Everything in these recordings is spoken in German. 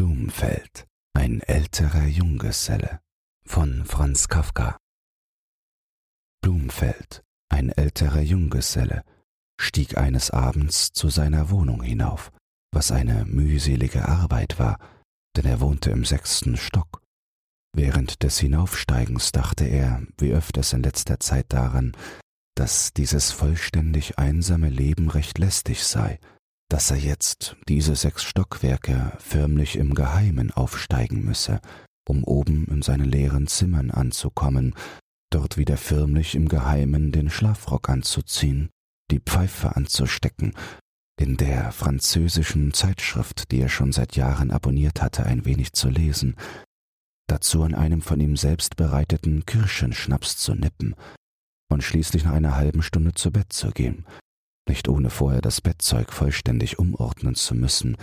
Blumenfeld, ein älterer Junggeselle von Franz Kafka. Blumenfeld, ein älterer Junggeselle, stieg eines Abends zu seiner Wohnung hinauf, was eine mühselige Arbeit war, denn er wohnte im sechsten Stock. Während des Hinaufsteigens dachte er, wie öfters in letzter Zeit daran, dass dieses vollständig einsame Leben recht lästig sei, dass er jetzt diese sechs Stockwerke förmlich im Geheimen aufsteigen müsse, um oben in seinen leeren Zimmern anzukommen, dort wieder förmlich im Geheimen den Schlafrock anzuziehen, die Pfeife anzustecken, in der französischen Zeitschrift, die er schon seit Jahren abonniert hatte, ein wenig zu lesen, dazu an einem von ihm selbst bereiteten Kirschenschnaps zu nippen und schließlich nach einer halben Stunde zu Bett zu gehen, nicht ohne vorher das Bettzeug vollständig umordnen zu müssen,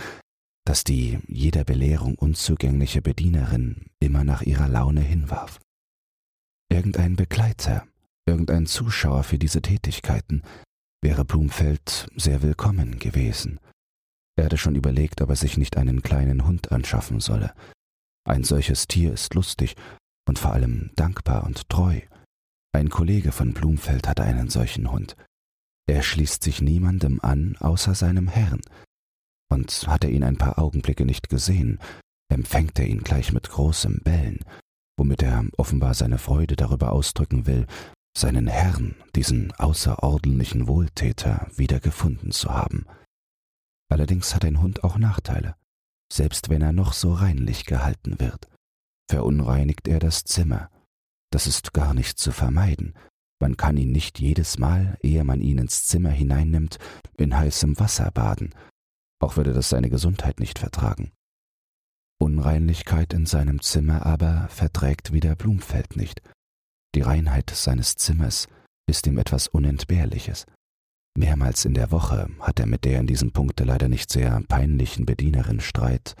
das die jeder Belehrung unzugängliche Bedienerin immer nach ihrer Laune hinwarf. Irgendein Begleiter, irgendein Zuschauer für diese Tätigkeiten wäre Blumfeld sehr willkommen gewesen. Er hatte schon überlegt, ob er sich nicht einen kleinen Hund anschaffen solle. Ein solches Tier ist lustig und vor allem dankbar und treu. Ein Kollege von Blumfeld hatte einen solchen Hund. Er schließt sich niemandem an außer seinem Herrn. Und hat er ihn ein paar Augenblicke nicht gesehen, empfängt er ihn gleich mit großem Bellen, womit er offenbar seine Freude darüber ausdrücken will, seinen Herrn, diesen außerordentlichen Wohltäter, wiedergefunden zu haben. Allerdings hat ein Hund auch Nachteile, selbst wenn er noch so reinlich gehalten wird. Verunreinigt er das Zimmer. Das ist gar nicht zu vermeiden, man kann ihn nicht jedes Mal, ehe man ihn ins Zimmer hineinnimmt, in heißem Wasser baden, auch würde das seine Gesundheit nicht vertragen. Unreinlichkeit in seinem Zimmer aber verträgt wieder Blumfeld nicht. Die Reinheit seines Zimmers ist ihm etwas Unentbehrliches. Mehrmals in der Woche hat er mit der in diesem Punkte leider nicht sehr peinlichen Bedienerin Streit.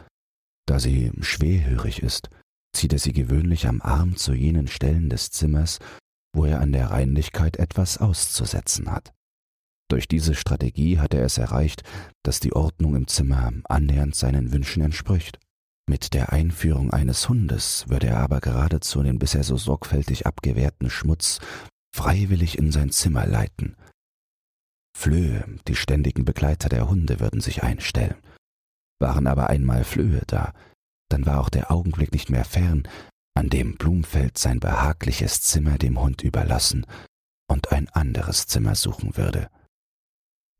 Da sie schwerhörig ist, zieht er sie gewöhnlich am Arm zu jenen Stellen des Zimmers, wo er an der Reinlichkeit etwas auszusetzen hat. Durch diese Strategie hat er es erreicht, dass die Ordnung im Zimmer annähernd seinen Wünschen entspricht. Mit der Einführung eines Hundes würde er aber geradezu den bisher so sorgfältig abgewehrten Schmutz freiwillig in sein Zimmer leiten. Flöhe, die ständigen Begleiter der Hunde, würden sich einstellen. Waren aber einmal Flöhe da, dann war auch der Augenblick nicht mehr fern, an dem Blumfeld sein behagliches Zimmer dem Hund überlassen und ein anderes Zimmer suchen würde.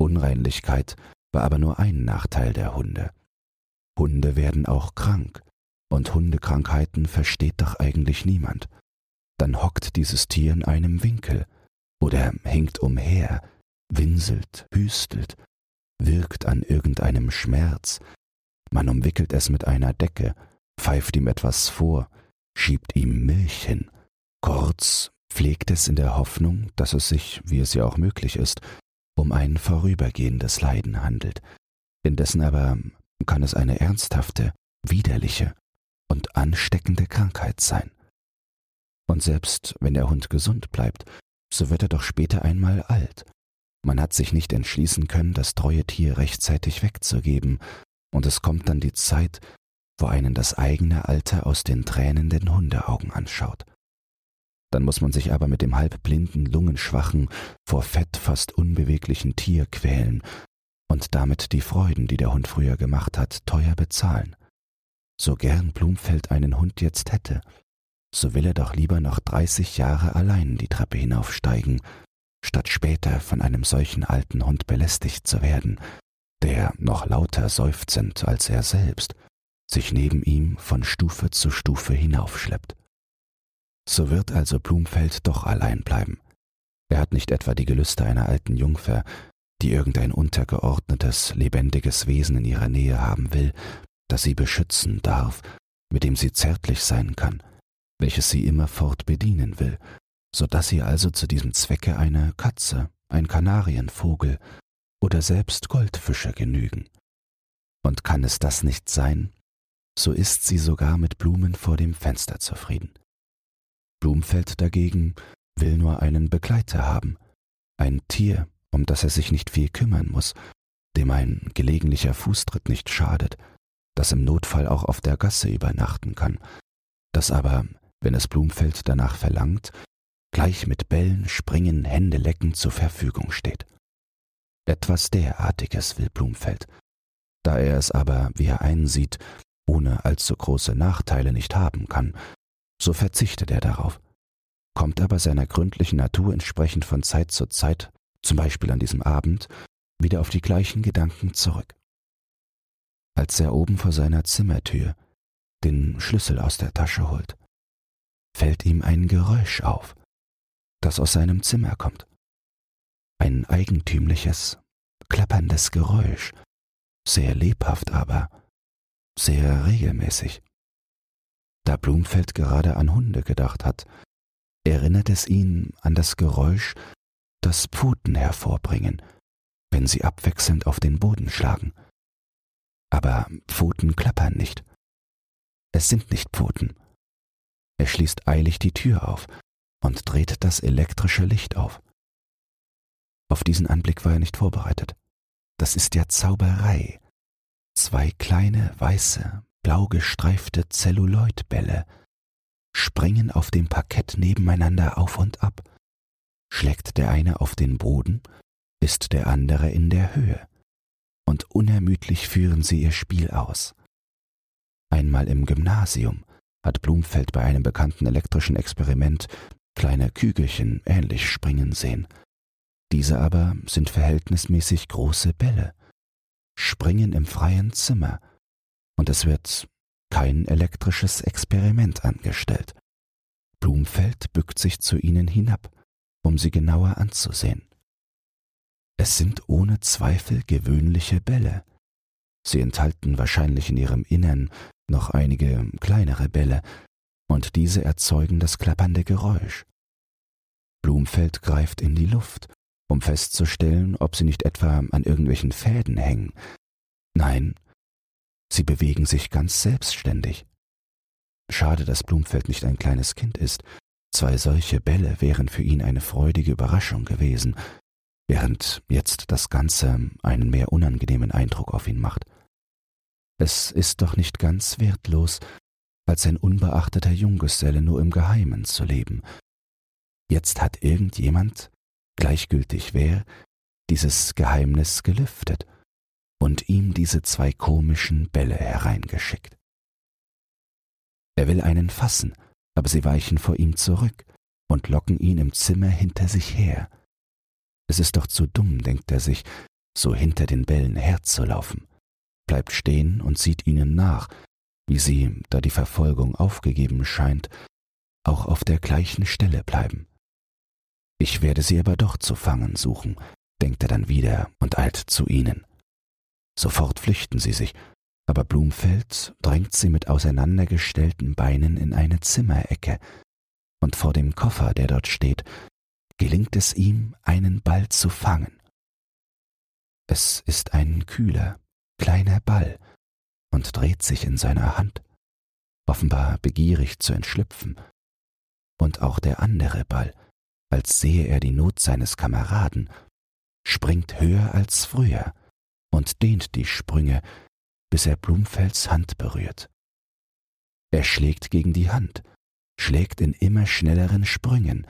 Unreinlichkeit war aber nur ein Nachteil der Hunde. Hunde werden auch krank, und Hundekrankheiten versteht doch eigentlich niemand. Dann hockt dieses Tier in einem Winkel oder hinkt umher, winselt, hüstelt, wirkt an irgendeinem Schmerz, man umwickelt es mit einer Decke, pfeift ihm etwas vor, schiebt ihm Milch hin. Kurz pflegt es in der Hoffnung, dass es sich, wie es ja auch möglich ist, um ein vorübergehendes Leiden handelt. Indessen aber kann es eine ernsthafte, widerliche und ansteckende Krankheit sein. Und selbst wenn der Hund gesund bleibt, so wird er doch später einmal alt. Man hat sich nicht entschließen können, das treue Tier rechtzeitig wegzugeben, und es kommt dann die Zeit, wo einen das eigene Alter aus den tränenden Hundeaugen anschaut. Dann muss man sich aber mit dem halbblinden, lungenschwachen, vor Fett fast unbeweglichen Tier quälen und damit die Freuden, die der Hund früher gemacht hat, teuer bezahlen. So gern Blumfeld einen Hund jetzt hätte, so will er doch lieber noch dreißig Jahre allein die Treppe hinaufsteigen, statt später von einem solchen alten Hund belästigt zu werden, der noch lauter seufzend als er selbst sich neben ihm von Stufe zu Stufe hinaufschleppt. So wird also Blumfeld doch allein bleiben. Er hat nicht etwa die Gelüste einer alten Jungfer, die irgendein untergeordnetes, lebendiges Wesen in ihrer Nähe haben will, das sie beschützen darf, mit dem sie zärtlich sein kann, welches sie immerfort bedienen will, so dass sie also zu diesem Zwecke eine Katze, ein Kanarienvogel oder selbst Goldfische genügen. Und kann es das nicht sein, so ist sie sogar mit Blumen vor dem Fenster zufrieden. Blumfeld dagegen will nur einen Begleiter haben, ein Tier, um das er sich nicht viel kümmern muss, dem ein gelegentlicher Fußtritt nicht schadet, das im Notfall auch auf der Gasse übernachten kann, das aber, wenn es Blumfeld danach verlangt, gleich mit Bällen, Springen, Hände lecken zur Verfügung steht. Etwas derartiges will Blumfeld. Da er es aber, wie er einsieht, ohne allzu große Nachteile nicht haben kann, so verzichtet er darauf, kommt aber seiner gründlichen Natur entsprechend von Zeit zu Zeit, zum Beispiel an diesem Abend, wieder auf die gleichen Gedanken zurück. Als er oben vor seiner Zimmertür den Schlüssel aus der Tasche holt, fällt ihm ein Geräusch auf, das aus seinem Zimmer kommt. Ein eigentümliches, klapperndes Geräusch, sehr lebhaft aber, sehr regelmäßig. Da Blumfeld gerade an Hunde gedacht hat, erinnert es ihn an das Geräusch, das Pfoten hervorbringen, wenn sie abwechselnd auf den Boden schlagen. Aber Pfoten klappern nicht. Es sind nicht Pfoten. Er schließt eilig die Tür auf und dreht das elektrische Licht auf. Auf diesen Anblick war er nicht vorbereitet. Das ist ja Zauberei. Zwei kleine, weiße, blau gestreifte Zelluloidbälle springen auf dem Parkett nebeneinander auf und ab. Schlägt der eine auf den Boden, ist der andere in der Höhe. Und unermüdlich führen sie ihr Spiel aus. Einmal im Gymnasium hat Blumfeld bei einem bekannten elektrischen Experiment kleine Kügelchen ähnlich springen sehen. Diese aber sind verhältnismäßig große Bälle, springen im freien Zimmer, und es wird kein elektrisches Experiment angestellt. Blumfeld bückt sich zu ihnen hinab, um sie genauer anzusehen. Es sind ohne Zweifel gewöhnliche Bälle. Sie enthalten wahrscheinlich in ihrem Innern noch einige kleinere Bälle, und diese erzeugen das klappernde Geräusch. Blumfeld greift in die Luft, um festzustellen, ob sie nicht etwa an irgendwelchen Fäden hängen. Nein, sie bewegen sich ganz selbstständig. Schade, dass Blumfeld nicht ein kleines Kind ist. Zwei solche Bälle wären für ihn eine freudige Überraschung gewesen, während jetzt das Ganze einen mehr unangenehmen Eindruck auf ihn macht. Es ist doch nicht ganz wertlos, als ein unbeachteter Junggeselle nur im Geheimen zu leben. Jetzt hat irgendjemand, gleichgültig wer, dieses Geheimnis gelüftet und ihm diese zwei komischen Bälle hereingeschickt. Er will einen fassen, aber sie weichen vor ihm zurück und locken ihn im Zimmer hinter sich her. Es ist doch zu dumm, denkt er sich, so hinter den Bällen herzulaufen bleibt stehen und sieht ihnen nach, wie sie, da die Verfolgung aufgegeben scheint, auch auf der gleichen Stelle bleiben. Ich werde sie aber doch zu fangen suchen, denkt er dann wieder und eilt zu ihnen. Sofort flüchten sie sich, aber Blumfeld drängt sie mit auseinandergestellten Beinen in eine Zimmerecke, und vor dem Koffer, der dort steht, gelingt es ihm, einen Ball zu fangen. Es ist ein kühler, kleiner Ball und dreht sich in seiner Hand, offenbar begierig zu entschlüpfen. Und auch der andere Ball, als sehe er die Not seines Kameraden, springt höher als früher und dehnt die Sprünge, bis er Blumfelds Hand berührt. Er schlägt gegen die Hand, schlägt in immer schnelleren Sprüngen,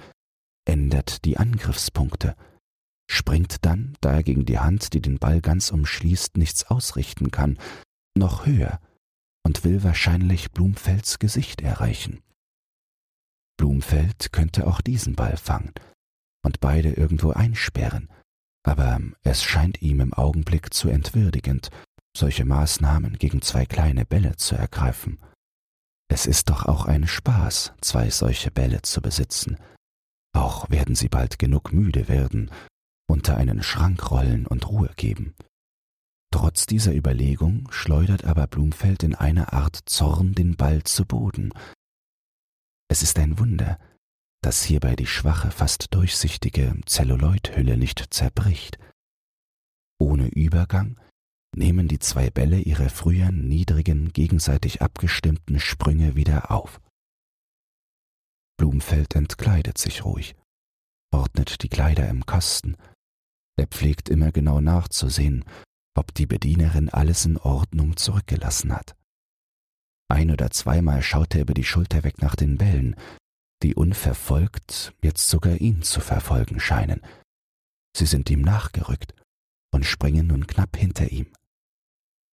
ändert die Angriffspunkte, springt dann, da er gegen die Hand, die den Ball ganz umschließt, nichts ausrichten kann, noch höher und will wahrscheinlich Blumfelds Gesicht erreichen. Blumfeld könnte auch diesen Ball fangen und beide irgendwo einsperren, aber es scheint ihm im Augenblick zu entwürdigend, solche Maßnahmen gegen zwei kleine Bälle zu ergreifen. Es ist doch auch ein Spaß, zwei solche Bälle zu besitzen. Auch werden sie bald genug müde werden, unter einen Schrank rollen und Ruhe geben. Trotz dieser Überlegung schleudert aber Blumfeld in einer Art Zorn den Ball zu Boden. Es ist ein Wunder, dass hierbei die schwache, fast durchsichtige Zelluloidhülle nicht zerbricht. Ohne Übergang nehmen die zwei Bälle ihre früheren niedrigen, gegenseitig abgestimmten Sprünge wieder auf. Blumfeld entkleidet sich ruhig, ordnet die Kleider im Kasten er pflegt immer genau nachzusehen, ob die Bedienerin alles in Ordnung zurückgelassen hat. Ein oder zweimal schaut er über die Schulter weg nach den Bällen, die unverfolgt jetzt sogar ihn zu verfolgen scheinen. Sie sind ihm nachgerückt und springen nun knapp hinter ihm.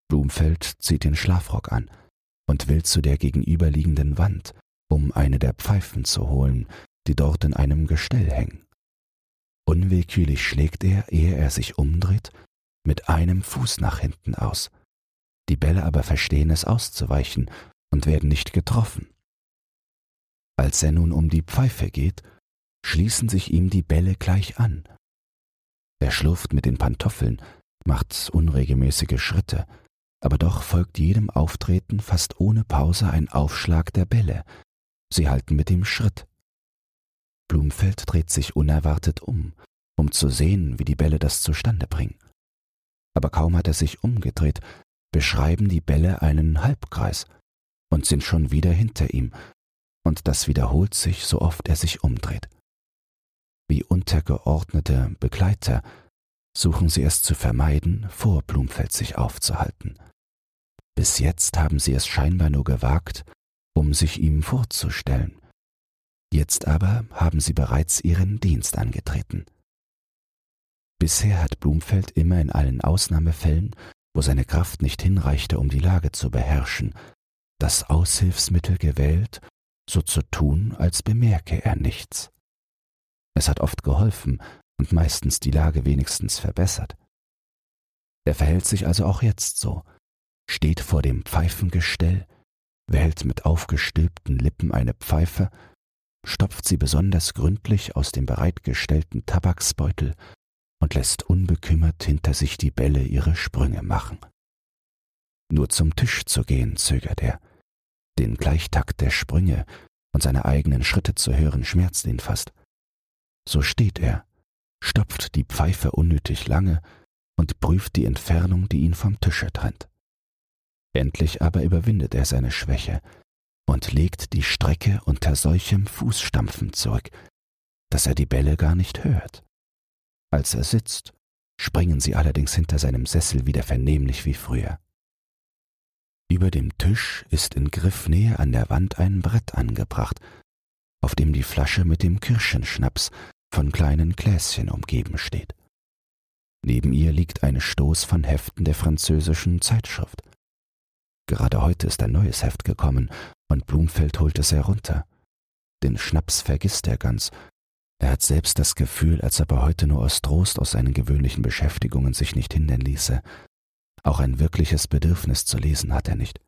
Blumfeld zieht den Schlafrock an und will zu der gegenüberliegenden Wand, um eine der Pfeifen zu holen, die dort in einem Gestell hängen. Unwillkürlich schlägt er, ehe er sich umdreht, mit einem Fuß nach hinten aus. Die Bälle aber verstehen es auszuweichen und werden nicht getroffen. Als er nun um die Pfeife geht, schließen sich ihm die Bälle gleich an. Er schlurft mit den Pantoffeln, macht unregelmäßige Schritte, aber doch folgt jedem Auftreten fast ohne Pause ein Aufschlag der Bälle. Sie halten mit ihm Schritt. Blumfeld dreht sich unerwartet um, um zu sehen, wie die Bälle das zustande bringen. Aber kaum hat er sich umgedreht, beschreiben die Bälle einen Halbkreis und sind schon wieder hinter ihm, und das wiederholt sich, so oft er sich umdreht. Wie untergeordnete Begleiter suchen sie es zu vermeiden, vor Blumfeld sich aufzuhalten. Bis jetzt haben sie es scheinbar nur gewagt, um sich ihm vorzustellen. Jetzt aber haben sie bereits ihren Dienst angetreten. Bisher hat Blumfeld immer in allen Ausnahmefällen, wo seine Kraft nicht hinreichte, um die Lage zu beherrschen, das Aushilfsmittel gewählt, so zu tun, als bemerke er nichts. Es hat oft geholfen und meistens die Lage wenigstens verbessert. Er verhält sich also auch jetzt so, steht vor dem Pfeifengestell, wählt mit aufgestülpten Lippen eine Pfeife, stopft sie besonders gründlich aus dem bereitgestellten Tabaksbeutel und lässt unbekümmert hinter sich die Bälle ihre Sprünge machen. Nur zum Tisch zu gehen zögert er. Den Gleichtakt der Sprünge und seine eigenen Schritte zu hören schmerzt ihn fast. So steht er, stopft die Pfeife unnötig lange und prüft die Entfernung, die ihn vom Tische trennt. Endlich aber überwindet er seine Schwäche und legt die Strecke unter solchem Fußstampfen zurück, dass er die Bälle gar nicht hört. Als er sitzt, springen sie allerdings hinter seinem Sessel wieder vernehmlich wie früher. Über dem Tisch ist in Griffnähe an der Wand ein Brett angebracht, auf dem die Flasche mit dem Kirschenschnaps von kleinen Gläschen umgeben steht. Neben ihr liegt ein Stoß von Heften der französischen Zeitschrift. Gerade heute ist ein neues Heft gekommen, und Blumfeld holt es herunter. Den Schnaps vergisst er ganz. Er hat selbst das Gefühl, als ob er heute nur aus Trost aus seinen gewöhnlichen Beschäftigungen sich nicht hindern ließe. Auch ein wirkliches Bedürfnis zu lesen hat er nicht.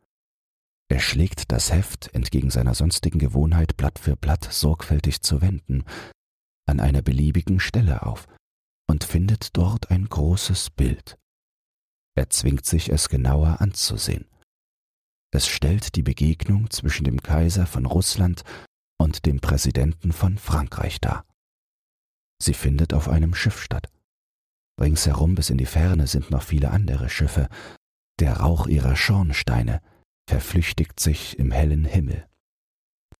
Er schlägt das Heft, entgegen seiner sonstigen Gewohnheit Blatt für Blatt sorgfältig zu wenden, an einer beliebigen Stelle auf und findet dort ein großes Bild. Er zwingt sich, es genauer anzusehen. Es stellt die Begegnung zwischen dem Kaiser von Russland und dem Präsidenten von Frankreich dar. Sie findet auf einem Schiff statt. Ringsherum bis in die Ferne sind noch viele andere Schiffe. Der Rauch ihrer Schornsteine verflüchtigt sich im hellen Himmel.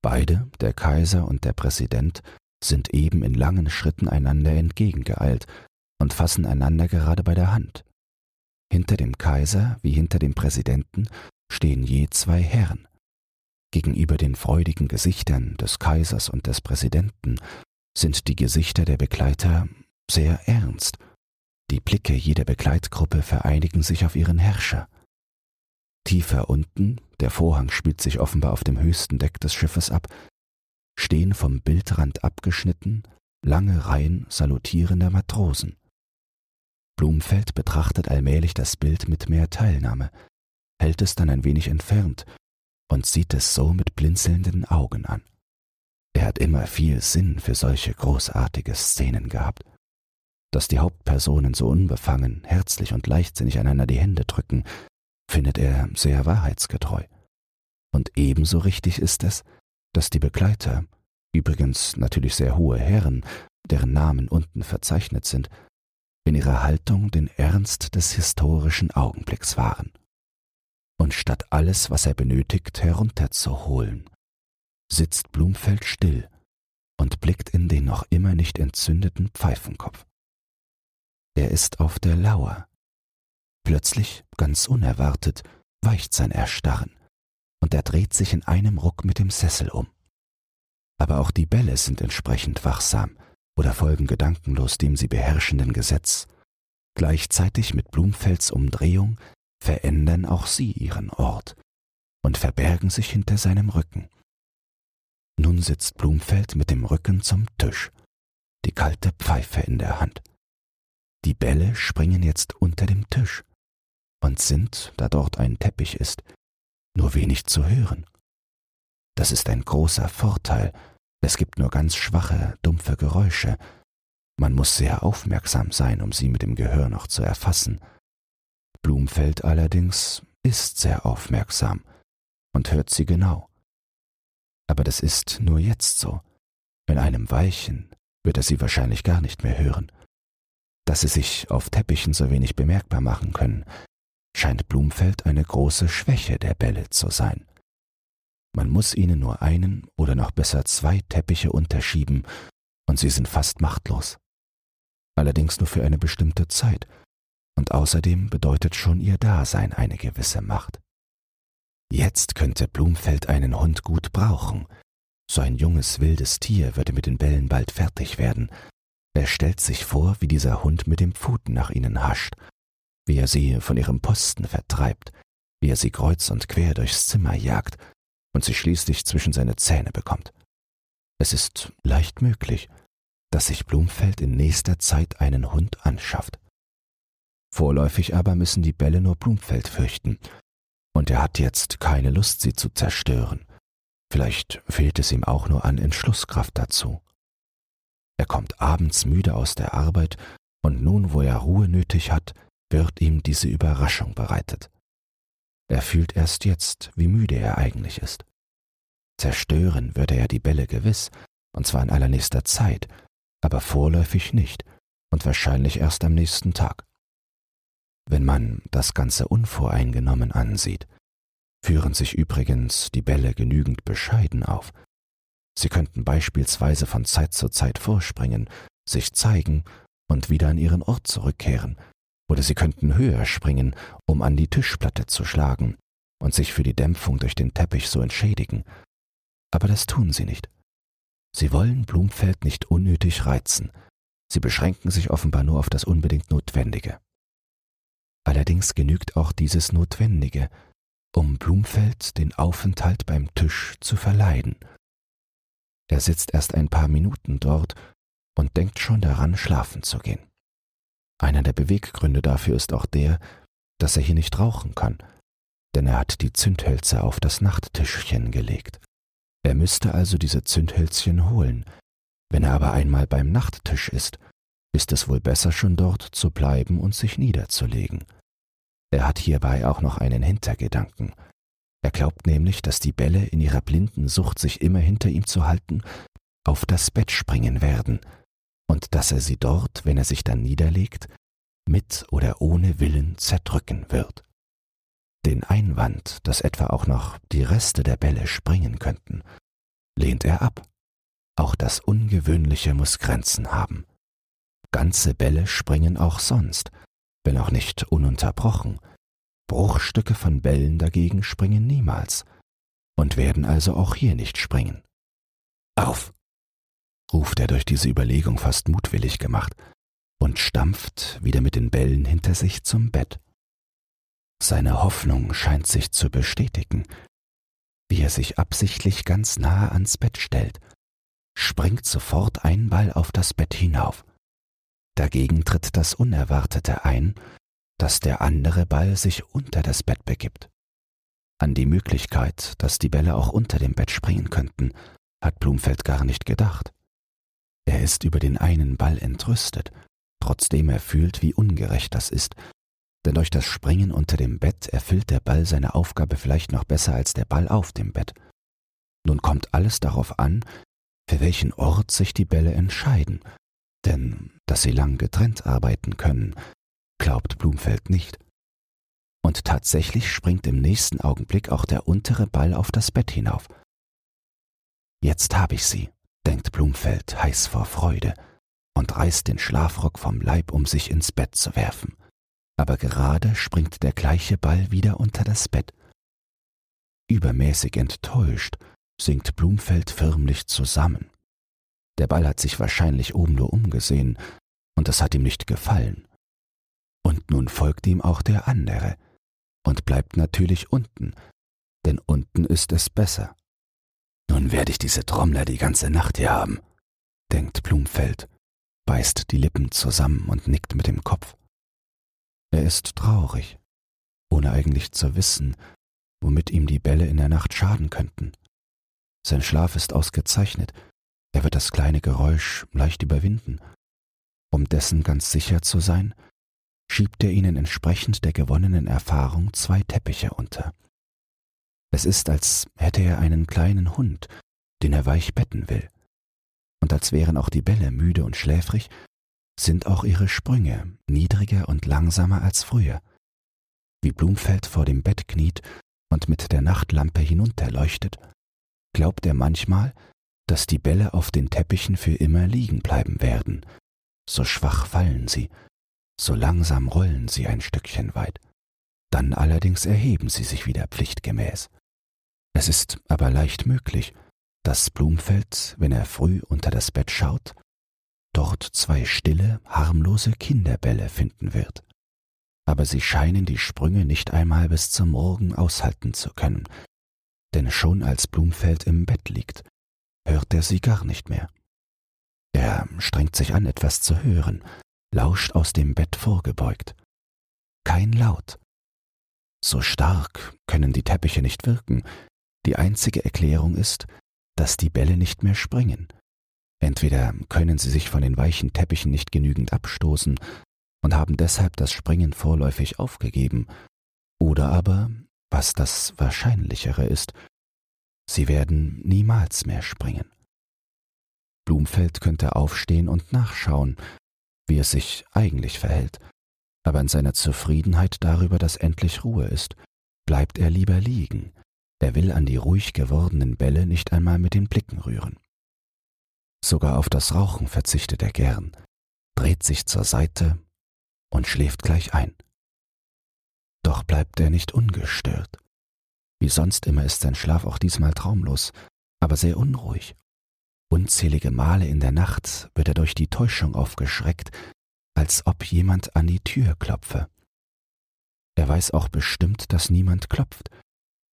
Beide, der Kaiser und der Präsident, sind eben in langen Schritten einander entgegengeeilt und fassen einander gerade bei der Hand. Hinter dem Kaiser wie hinter dem Präsidenten stehen je zwei Herren. Gegenüber den freudigen Gesichtern des Kaisers und des Präsidenten sind die Gesichter der Begleiter sehr ernst. Die Blicke jeder Begleitgruppe vereinigen sich auf ihren Herrscher. Tiefer unten, der Vorhang spielt sich offenbar auf dem höchsten Deck des Schiffes ab, stehen vom Bildrand abgeschnitten lange Reihen salutierender Matrosen. Blumfeld betrachtet allmählich das Bild mit mehr Teilnahme hält es dann ein wenig entfernt und sieht es so mit blinzelnden Augen an. Er hat immer viel Sinn für solche großartige Szenen gehabt. Dass die Hauptpersonen so unbefangen, herzlich und leichtsinnig einander die Hände drücken, findet er sehr wahrheitsgetreu. Und ebenso richtig ist es, dass die Begleiter, übrigens natürlich sehr hohe Herren, deren Namen unten verzeichnet sind, in ihrer Haltung den Ernst des historischen Augenblicks waren und statt alles, was er benötigt, herunterzuholen, sitzt Blumfeld still und blickt in den noch immer nicht entzündeten Pfeifenkopf. Er ist auf der Lauer. Plötzlich, ganz unerwartet, weicht sein Erstarren, und er dreht sich in einem Ruck mit dem Sessel um. Aber auch die Bälle sind entsprechend wachsam oder folgen gedankenlos dem sie beherrschenden Gesetz. Gleichzeitig mit Blumfelds Umdrehung verändern auch sie ihren Ort und verbergen sich hinter seinem Rücken. Nun sitzt Blumfeld mit dem Rücken zum Tisch, die kalte Pfeife in der Hand. Die Bälle springen jetzt unter dem Tisch und sind, da dort ein Teppich ist, nur wenig zu hören. Das ist ein großer Vorteil, es gibt nur ganz schwache, dumpfe Geräusche, man muss sehr aufmerksam sein, um sie mit dem Gehör noch zu erfassen. Blumfeld allerdings ist sehr aufmerksam und hört sie genau. Aber das ist nur jetzt so. In einem Weilchen wird er sie wahrscheinlich gar nicht mehr hören. Dass sie sich auf Teppichen so wenig bemerkbar machen können, scheint Blumfeld eine große Schwäche der Bälle zu sein. Man muss ihnen nur einen oder noch besser zwei Teppiche unterschieben, und sie sind fast machtlos. Allerdings nur für eine bestimmte Zeit, und außerdem bedeutet schon ihr Dasein eine gewisse Macht. Jetzt könnte Blumfeld einen Hund gut brauchen. So ein junges, wildes Tier würde mit den Bällen bald fertig werden. Er stellt sich vor, wie dieser Hund mit dem Pfoten nach ihnen hascht, wie er sie von ihrem Posten vertreibt, wie er sie kreuz und quer durchs Zimmer jagt und sie schließlich zwischen seine Zähne bekommt. Es ist leicht möglich, dass sich Blumfeld in nächster Zeit einen Hund anschafft. Vorläufig aber müssen die Bälle nur Blumfeld fürchten, und er hat jetzt keine Lust, sie zu zerstören. Vielleicht fehlt es ihm auch nur an Entschlusskraft dazu. Er kommt abends müde aus der Arbeit, und nun, wo er Ruhe nötig hat, wird ihm diese Überraschung bereitet. Er fühlt erst jetzt, wie müde er eigentlich ist. Zerstören würde er die Bälle gewiss, und zwar in allernächster Zeit, aber vorläufig nicht und wahrscheinlich erst am nächsten Tag. Wenn man das Ganze unvoreingenommen ansieht, führen sich übrigens die Bälle genügend bescheiden auf. Sie könnten beispielsweise von Zeit zu Zeit vorspringen, sich zeigen und wieder an ihren Ort zurückkehren, oder sie könnten höher springen, um an die Tischplatte zu schlagen und sich für die Dämpfung durch den Teppich so entschädigen. Aber das tun sie nicht. Sie wollen Blumfeld nicht unnötig reizen. Sie beschränken sich offenbar nur auf das unbedingt Notwendige. Allerdings genügt auch dieses Notwendige, um Blumfeld den Aufenthalt beim Tisch zu verleiden. Er sitzt erst ein paar Minuten dort und denkt schon daran, schlafen zu gehen. Einer der Beweggründe dafür ist auch der, dass er hier nicht rauchen kann, denn er hat die Zündhölzer auf das Nachttischchen gelegt. Er müsste also diese Zündhölzchen holen. Wenn er aber einmal beim Nachttisch ist, ist es wohl besser schon dort zu bleiben und sich niederzulegen. Er hat hierbei auch noch einen Hintergedanken. Er glaubt nämlich, dass die Bälle in ihrer blinden Sucht, sich immer hinter ihm zu halten, auf das Bett springen werden, und dass er sie dort, wenn er sich dann niederlegt, mit oder ohne Willen zerdrücken wird. Den Einwand, dass etwa auch noch die Reste der Bälle springen könnten, lehnt er ab. Auch das Ungewöhnliche muss Grenzen haben. Ganze Bälle springen auch sonst, wenn auch nicht ununterbrochen. Bruchstücke von Bällen dagegen springen niemals und werden also auch hier nicht springen. Auf! ruft er durch diese Überlegung fast mutwillig gemacht und stampft wieder mit den Bällen hinter sich zum Bett. Seine Hoffnung scheint sich zu bestätigen, wie er sich absichtlich ganz nahe ans Bett stellt, springt sofort ein Ball auf das Bett hinauf. Dagegen tritt das Unerwartete ein, dass der andere Ball sich unter das Bett begibt. An die Möglichkeit, dass die Bälle auch unter dem Bett springen könnten, hat Blumfeld gar nicht gedacht. Er ist über den einen Ball entrüstet, trotzdem er fühlt, wie ungerecht das ist denn durch das Springen unter dem Bett erfüllt der Ball seine Aufgabe vielleicht noch besser als der Ball auf dem Bett. Nun kommt alles darauf an, für welchen Ort sich die Bälle entscheiden, denn dass sie lang getrennt arbeiten können, glaubt Blumfeld nicht. Und tatsächlich springt im nächsten Augenblick auch der untere Ball auf das Bett hinauf. Jetzt hab ich sie, denkt Blumfeld heiß vor Freude und reißt den Schlafrock vom Leib, um sich ins Bett zu werfen aber gerade springt der gleiche Ball wieder unter das Bett. Übermäßig enttäuscht sinkt Blumfeld förmlich zusammen. Der Ball hat sich wahrscheinlich oben nur umgesehen, und es hat ihm nicht gefallen. Und nun folgt ihm auch der andere und bleibt natürlich unten, denn unten ist es besser. Nun werde ich diese Trommler die ganze Nacht hier haben, denkt Blumfeld, beißt die Lippen zusammen und nickt mit dem Kopf. Er ist traurig, ohne eigentlich zu wissen, womit ihm die Bälle in der Nacht schaden könnten. Sein Schlaf ist ausgezeichnet, er wird das kleine Geräusch leicht überwinden. Um dessen ganz sicher zu sein, schiebt er ihnen entsprechend der gewonnenen Erfahrung zwei Teppiche unter. Es ist, als hätte er einen kleinen Hund, den er weich betten will. Und als wären auch die Bälle müde und schläfrig, sind auch ihre Sprünge niedriger und langsamer als früher. Wie Blumfeld vor dem Bett kniet und mit der Nachtlampe hinunterleuchtet, glaubt er manchmal, dass die Bälle auf den Teppichen für immer liegen bleiben werden. So schwach fallen sie, so langsam rollen sie ein Stückchen weit. Dann allerdings erheben sie sich wieder pflichtgemäß. Es ist aber leicht möglich, dass Blumfeld, wenn er früh unter das Bett schaut, dort zwei stille, harmlose Kinderbälle finden wird. Aber sie scheinen die Sprünge nicht einmal bis zum Morgen aushalten zu können, denn schon als Blumfeld im Bett liegt, hört er sie gar nicht mehr. Er strengt sich an, etwas zu hören, lauscht aus dem Bett vorgebeugt. Kein Laut. So stark können die Teppiche nicht wirken. Die einzige Erklärung ist, dass die Bälle nicht mehr springen. Entweder können sie sich von den weichen Teppichen nicht genügend abstoßen und haben deshalb das Springen vorläufig aufgegeben, oder aber, was das Wahrscheinlichere ist, sie werden niemals mehr springen. Blumfeld könnte aufstehen und nachschauen, wie es sich eigentlich verhält, aber in seiner Zufriedenheit darüber, dass endlich Ruhe ist, bleibt er lieber liegen, er will an die ruhig gewordenen Bälle nicht einmal mit den Blicken rühren. Sogar auf das Rauchen verzichtet er gern, dreht sich zur Seite und schläft gleich ein. Doch bleibt er nicht ungestört. Wie sonst immer ist sein Schlaf auch diesmal traumlos, aber sehr unruhig. Unzählige Male in der Nacht wird er durch die Täuschung aufgeschreckt, als ob jemand an die Tür klopfe. Er weiß auch bestimmt, dass niemand klopft.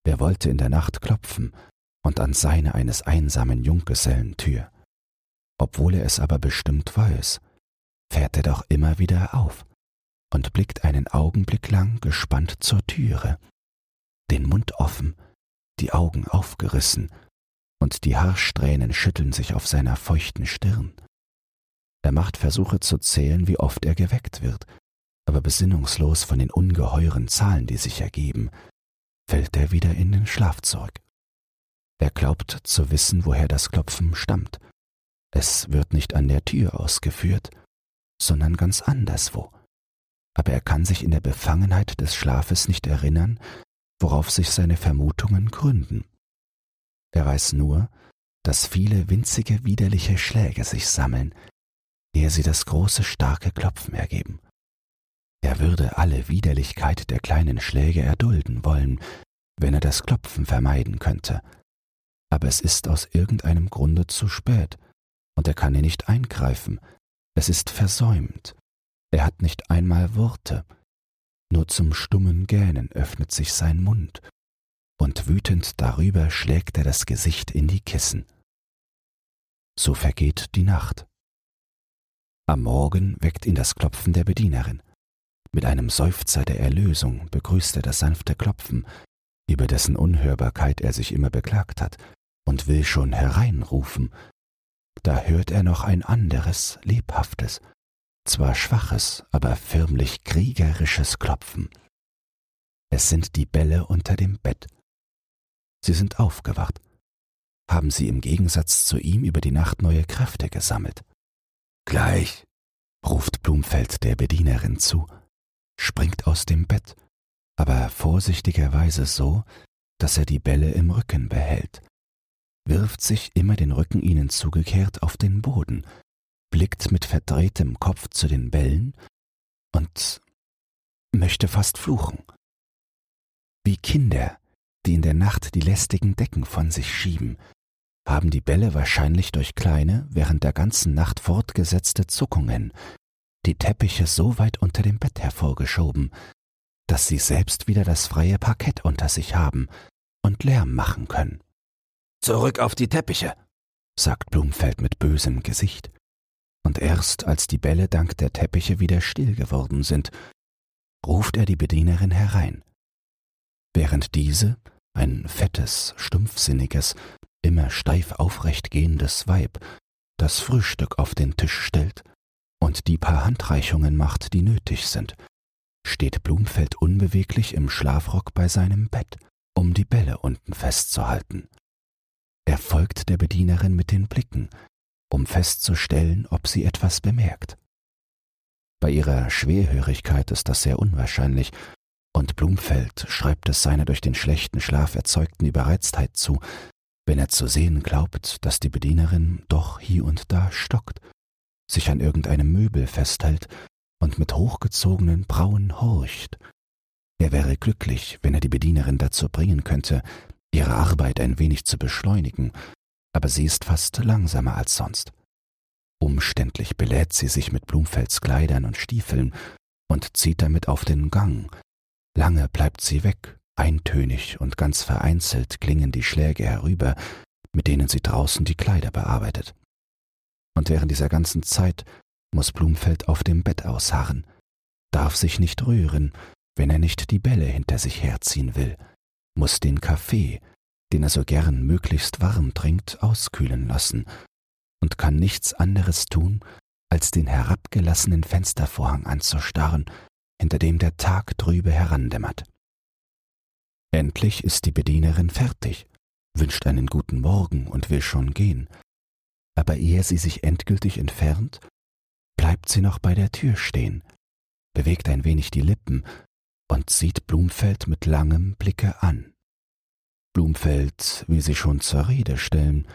Wer wollte in der Nacht klopfen und an seine eines einsamen Junggesellen Tür? Obwohl er es aber bestimmt weiß, fährt er doch immer wieder auf und blickt einen Augenblick lang gespannt zur Türe, den Mund offen, die Augen aufgerissen und die Haarsträhnen schütteln sich auf seiner feuchten Stirn. Er macht Versuche zu zählen, wie oft er geweckt wird, aber besinnungslos von den ungeheuren Zahlen, die sich ergeben, fällt er wieder in den Schlaf zurück. Er glaubt zu wissen, woher das Klopfen stammt. Es wird nicht an der Tür ausgeführt, sondern ganz anderswo. Aber er kann sich in der Befangenheit des Schlafes nicht erinnern, worauf sich seine Vermutungen gründen. Er weiß nur, dass viele winzige widerliche Schläge sich sammeln, ehe sie das große starke Klopfen ergeben. Er würde alle Widerlichkeit der kleinen Schläge erdulden wollen, wenn er das Klopfen vermeiden könnte. Aber es ist aus irgendeinem Grunde zu spät, und er kann hier nicht eingreifen. Es ist versäumt. Er hat nicht einmal Worte. Nur zum stummen Gähnen öffnet sich sein Mund, und wütend darüber schlägt er das Gesicht in die Kissen. So vergeht die Nacht. Am Morgen weckt ihn das Klopfen der Bedienerin. Mit einem Seufzer der Erlösung begrüßt er das sanfte Klopfen, über dessen Unhörbarkeit er sich immer beklagt hat, und will schon hereinrufen. Da hört er noch ein anderes, lebhaftes, zwar schwaches, aber förmlich kriegerisches Klopfen. Es sind die Bälle unter dem Bett. Sie sind aufgewacht. Haben sie im Gegensatz zu ihm über die Nacht neue Kräfte gesammelt. Gleich, ruft Blumfeld der Bedienerin zu, springt aus dem Bett, aber vorsichtigerweise so, dass er die Bälle im Rücken behält, wirft sich immer den Rücken ihnen zugekehrt auf den Boden, blickt mit verdrehtem Kopf zu den Bällen und möchte fast fluchen. Wie Kinder die in der Nacht die lästigen Decken von sich schieben, haben die Bälle wahrscheinlich durch kleine, während der ganzen Nacht fortgesetzte Zuckungen die Teppiche so weit unter dem Bett hervorgeschoben, dass sie selbst wieder das freie Parkett unter sich haben und Lärm machen können. Zurück auf die Teppiche, sagt Blumfeld mit bösem Gesicht. Und erst als die Bälle dank der Teppiche wieder still geworden sind, ruft er die Bedienerin herein. Während diese, ein fettes, stumpfsinniges, immer steif aufrecht gehendes Weib, das Frühstück auf den Tisch stellt und die paar Handreichungen macht, die nötig sind, steht Blumfeld unbeweglich im Schlafrock bei seinem Bett, um die Bälle unten festzuhalten. Er folgt der Bedienerin mit den Blicken, um festzustellen, ob sie etwas bemerkt. Bei ihrer Schwerhörigkeit ist das sehr unwahrscheinlich, und Blumfeld schreibt es seiner durch den schlechten Schlaf erzeugten Überreiztheit zu, wenn er zu sehen glaubt, dass die Bedienerin doch hier und da stockt, sich an irgendeinem Möbel festhält und mit hochgezogenen Brauen horcht. Er wäre glücklich, wenn er die Bedienerin dazu bringen könnte, ihre Arbeit ein wenig zu beschleunigen, aber sie ist fast langsamer als sonst. Umständlich belädt sie sich mit Blumfelds Kleidern und Stiefeln und zieht damit auf den Gang. Lange bleibt sie weg, eintönig und ganz vereinzelt klingen die Schläge herüber, mit denen sie draußen die Kleider bearbeitet. Und während dieser ganzen Zeit muss Blumfeld auf dem Bett ausharren, darf sich nicht rühren, wenn er nicht die Bälle hinter sich herziehen will, muss den Kaffee, den er so gern möglichst warm trinkt, auskühlen lassen und kann nichts anderes tun, als den herabgelassenen Fenstervorhang anzustarren, hinter dem der Tag trübe herandämmert. Endlich ist die Bedienerin fertig, wünscht einen guten Morgen und will schon gehen. Aber ehe sie sich endgültig entfernt, bleibt sie noch bei der Tür stehen, bewegt ein wenig die Lippen und sieht Blumfeld mit langem Blicke an. Blumfeld will sie schon zur Rede stellen.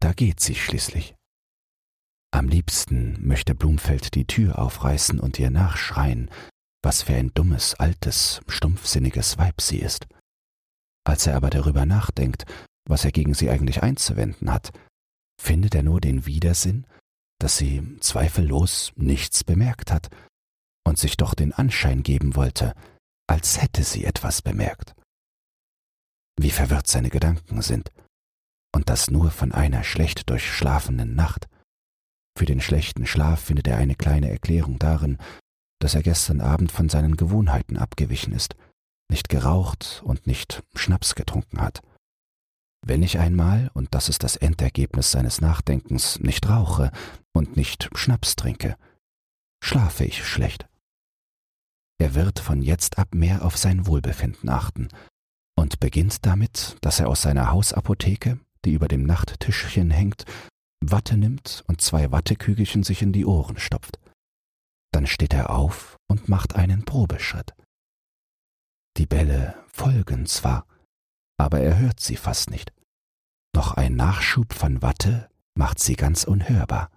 Da geht sie schließlich. Am liebsten möchte Blumfeld die Tür aufreißen und ihr nachschreien, was für ein dummes, altes, stumpfsinniges Weib sie ist. Als er aber darüber nachdenkt, was er gegen sie eigentlich einzuwenden hat, findet er nur den Widersinn, dass sie zweifellos nichts bemerkt hat und sich doch den Anschein geben wollte, als hätte sie etwas bemerkt. Wie verwirrt seine Gedanken sind, und das nur von einer schlecht durchschlafenen Nacht. Für den schlechten Schlaf findet er eine kleine Erklärung darin, dass er gestern Abend von seinen Gewohnheiten abgewichen ist, nicht geraucht und nicht Schnaps getrunken hat. Wenn ich einmal, und das ist das Endergebnis seines Nachdenkens, nicht rauche und nicht Schnaps trinke, schlafe ich schlecht. Er wird von jetzt ab mehr auf sein Wohlbefinden achten und beginnt damit, dass er aus seiner Hausapotheke, die über dem Nachttischchen hängt, Watte nimmt und zwei Wattekügelchen sich in die Ohren stopft. Dann steht er auf und macht einen Probeschritt. Die Bälle folgen zwar, aber er hört sie fast nicht. Doch ein Nachschub von Watte macht sie ganz unhörbar.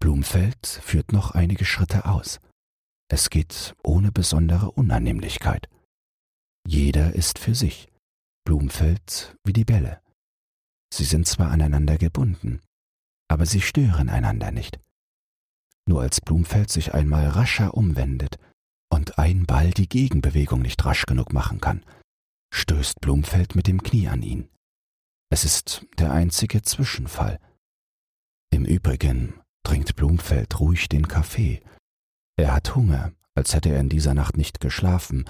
Blumfeld führt noch einige Schritte aus. Es geht ohne besondere Unannehmlichkeit. Jeder ist für sich, Blumfeld wie die Bälle. Sie sind zwar aneinander gebunden, aber sie stören einander nicht. Nur als Blumfeld sich einmal rascher umwendet und ein Ball die Gegenbewegung nicht rasch genug machen kann, stößt Blumfeld mit dem Knie an ihn. Es ist der einzige Zwischenfall. Im Übrigen trinkt Blumfeld ruhig den Kaffee. Er hat Hunger, als hätte er in dieser Nacht nicht geschlafen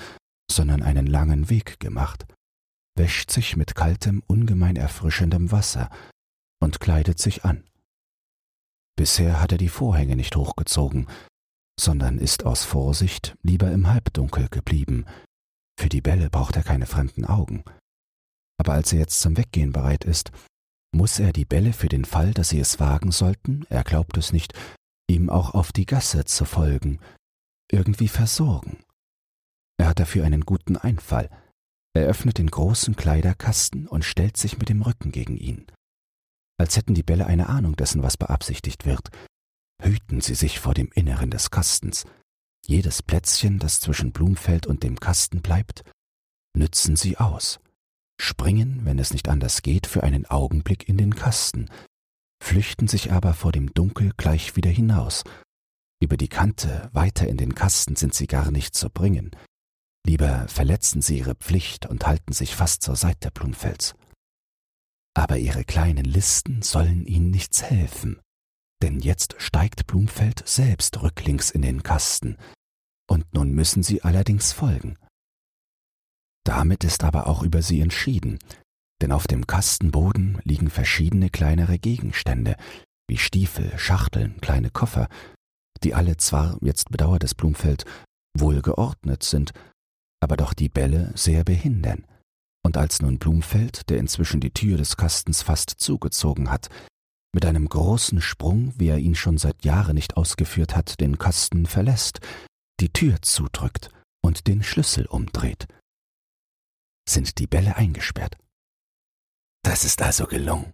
sondern einen langen Weg gemacht, wäscht sich mit kaltem, ungemein erfrischendem Wasser und kleidet sich an. Bisher hat er die Vorhänge nicht hochgezogen, sondern ist aus Vorsicht lieber im Halbdunkel geblieben. Für die Bälle braucht er keine fremden Augen. Aber als er jetzt zum Weggehen bereit ist, muss er die Bälle für den Fall, dass sie es wagen sollten, er glaubt es nicht, ihm auch auf die Gasse zu folgen, irgendwie versorgen. Er hat dafür einen guten Einfall. Er öffnet den großen Kleiderkasten und stellt sich mit dem Rücken gegen ihn. Als hätten die Bälle eine Ahnung dessen, was beabsichtigt wird, hüten sie sich vor dem Inneren des Kastens. Jedes Plätzchen, das zwischen Blumfeld und dem Kasten bleibt, nützen sie aus, springen, wenn es nicht anders geht, für einen Augenblick in den Kasten, flüchten sich aber vor dem Dunkel gleich wieder hinaus. Über die Kante weiter in den Kasten sind sie gar nicht zu bringen. Lieber verletzen sie ihre Pflicht und halten sich fast zur Seite Blumfelds. Aber ihre kleinen Listen sollen ihnen nichts helfen, denn jetzt steigt Blumfeld selbst rücklings in den Kasten, und nun müssen sie allerdings folgen. Damit ist aber auch über sie entschieden, denn auf dem Kastenboden liegen verschiedene kleinere Gegenstände, wie Stiefel, Schachteln, kleine Koffer, die alle zwar, jetzt bedauert es Blumfeld, wohl geordnet sind, aber doch die Bälle sehr behindern. Und als nun Blumfeld, der inzwischen die Tür des Kastens fast zugezogen hat, mit einem großen Sprung, wie er ihn schon seit Jahren nicht ausgeführt hat, den Kasten verlässt, die Tür zudrückt und den Schlüssel umdreht. Sind die Bälle eingesperrt? Das ist also gelungen,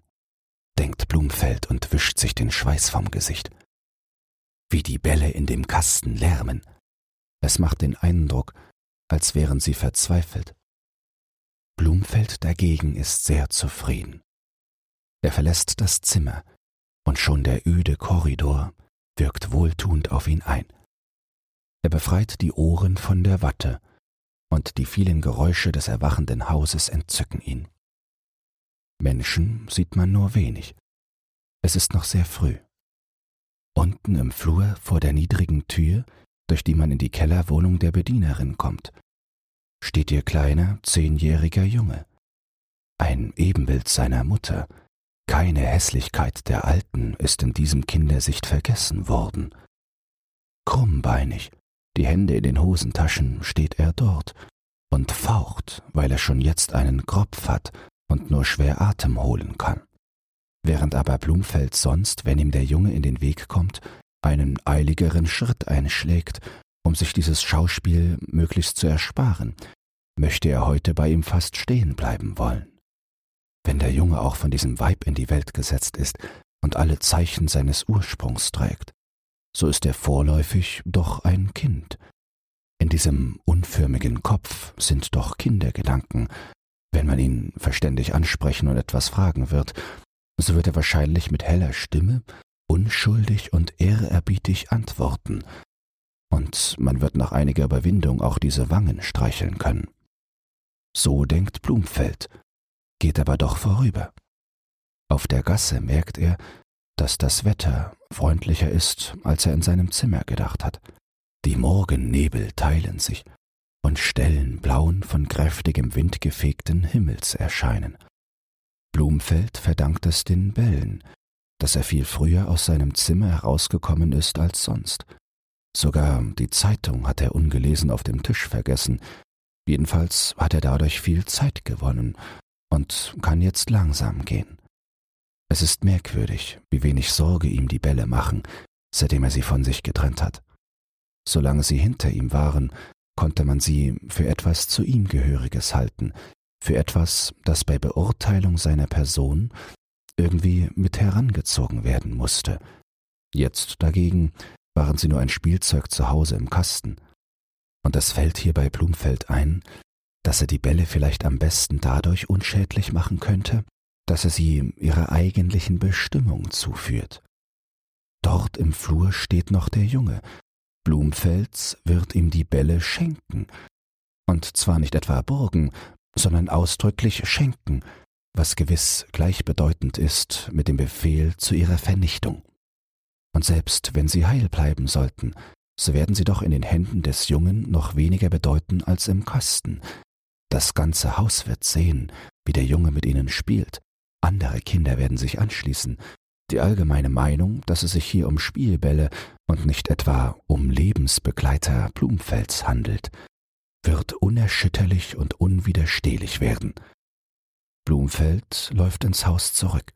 denkt Blumfeld und wischt sich den Schweiß vom Gesicht. Wie die Bälle in dem Kasten lärmen. Es macht den Eindruck, als wären sie verzweifelt. Blumfeld dagegen ist sehr zufrieden. Er verlässt das Zimmer, und schon der öde Korridor wirkt wohltuend auf ihn ein. Er befreit die Ohren von der Watte, und die vielen Geräusche des erwachenden Hauses entzücken ihn. Menschen sieht man nur wenig. Es ist noch sehr früh. Unten im Flur vor der niedrigen Tür, durch die man in die Kellerwohnung der Bedienerin kommt, steht ihr kleiner, zehnjähriger Junge. Ein Ebenbild seiner Mutter. Keine Hässlichkeit der Alten ist in diesem Kindersicht vergessen worden. Krummbeinig, die Hände in den Hosentaschen, steht er dort und faucht, weil er schon jetzt einen Kropf hat und nur schwer Atem holen kann. Während aber Blumfeld sonst, wenn ihm der Junge in den Weg kommt, einen eiligeren Schritt einschlägt, um sich dieses Schauspiel möglichst zu ersparen, möchte er heute bei ihm fast stehen bleiben wollen. Wenn der Junge auch von diesem Weib in die Welt gesetzt ist und alle Zeichen seines Ursprungs trägt, so ist er vorläufig doch ein Kind. In diesem unförmigen Kopf sind doch Kindergedanken, wenn man ihn verständig ansprechen und etwas fragen wird, so wird er wahrscheinlich mit heller Stimme, unschuldig und ehrerbietig antworten, und man wird nach einiger Überwindung auch diese Wangen streicheln können. So denkt Blumfeld, geht aber doch vorüber. Auf der Gasse merkt er, dass das Wetter freundlicher ist, als er in seinem Zimmer gedacht hat. Die Morgennebel teilen sich, und Stellen blauen, von kräftigem Wind gefegten Himmels erscheinen. Blumfeld verdankt es den Bällen, dass er viel früher aus seinem Zimmer herausgekommen ist als sonst. Sogar die Zeitung hat er ungelesen auf dem Tisch vergessen. Jedenfalls hat er dadurch viel Zeit gewonnen und kann jetzt langsam gehen. Es ist merkwürdig, wie wenig Sorge ihm die Bälle machen, seitdem er sie von sich getrennt hat. Solange sie hinter ihm waren, konnte man sie für etwas zu ihm Gehöriges halten, für etwas, das bei Beurteilung seiner Person irgendwie mit herangezogen werden musste. Jetzt dagegen waren sie nur ein Spielzeug zu Hause im Kasten. Und es fällt hier bei Blumfeld ein, dass er die Bälle vielleicht am besten dadurch unschädlich machen könnte, dass er sie ihrer eigentlichen Bestimmung zuführt. Dort im Flur steht noch der Junge, Blumfels wird ihm die Bälle schenken, und zwar nicht etwa burgen, sondern ausdrücklich schenken, was gewiss gleichbedeutend ist mit dem Befehl zu ihrer Vernichtung. Und selbst wenn sie heil bleiben sollten, so werden sie doch in den Händen des Jungen noch weniger bedeuten als im Kasten. Das ganze Haus wird sehen, wie der Junge mit ihnen spielt. Andere Kinder werden sich anschließen, die allgemeine Meinung, dass es sich hier um Spielbälle und nicht etwa um Lebensbegleiter Blumfelds handelt, wird unerschütterlich und unwiderstehlich werden. Blumfeld läuft ins Haus zurück.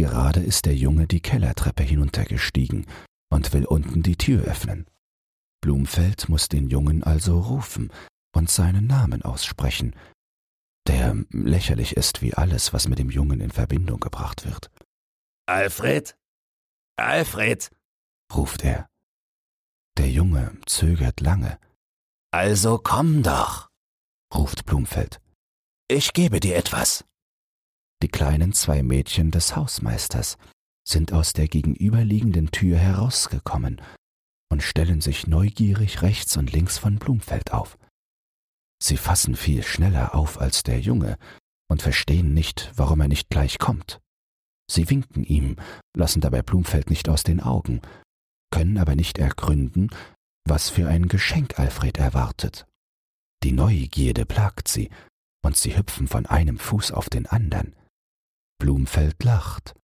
Gerade ist der Junge die Kellertreppe hinuntergestiegen und will unten die Tür öffnen. Blumfeld muss den Jungen also rufen und seinen Namen aussprechen, der lächerlich ist wie alles, was mit dem Jungen in Verbindung gebracht wird. Alfred? Alfred? ruft er. Der Junge zögert lange. Also komm doch. ruft Blumfeld. Ich gebe dir etwas. Die kleinen zwei Mädchen des Hausmeisters sind aus der gegenüberliegenden Tür herausgekommen und stellen sich neugierig rechts und links von Blumfeld auf. Sie fassen viel schneller auf als der Junge und verstehen nicht, warum er nicht gleich kommt. Sie winken ihm, lassen dabei Blumfeld nicht aus den Augen, können aber nicht ergründen, was für ein Geschenk Alfred erwartet. Die Neugierde plagt sie, und sie hüpfen von einem Fuß auf den andern. Blumfeld lacht,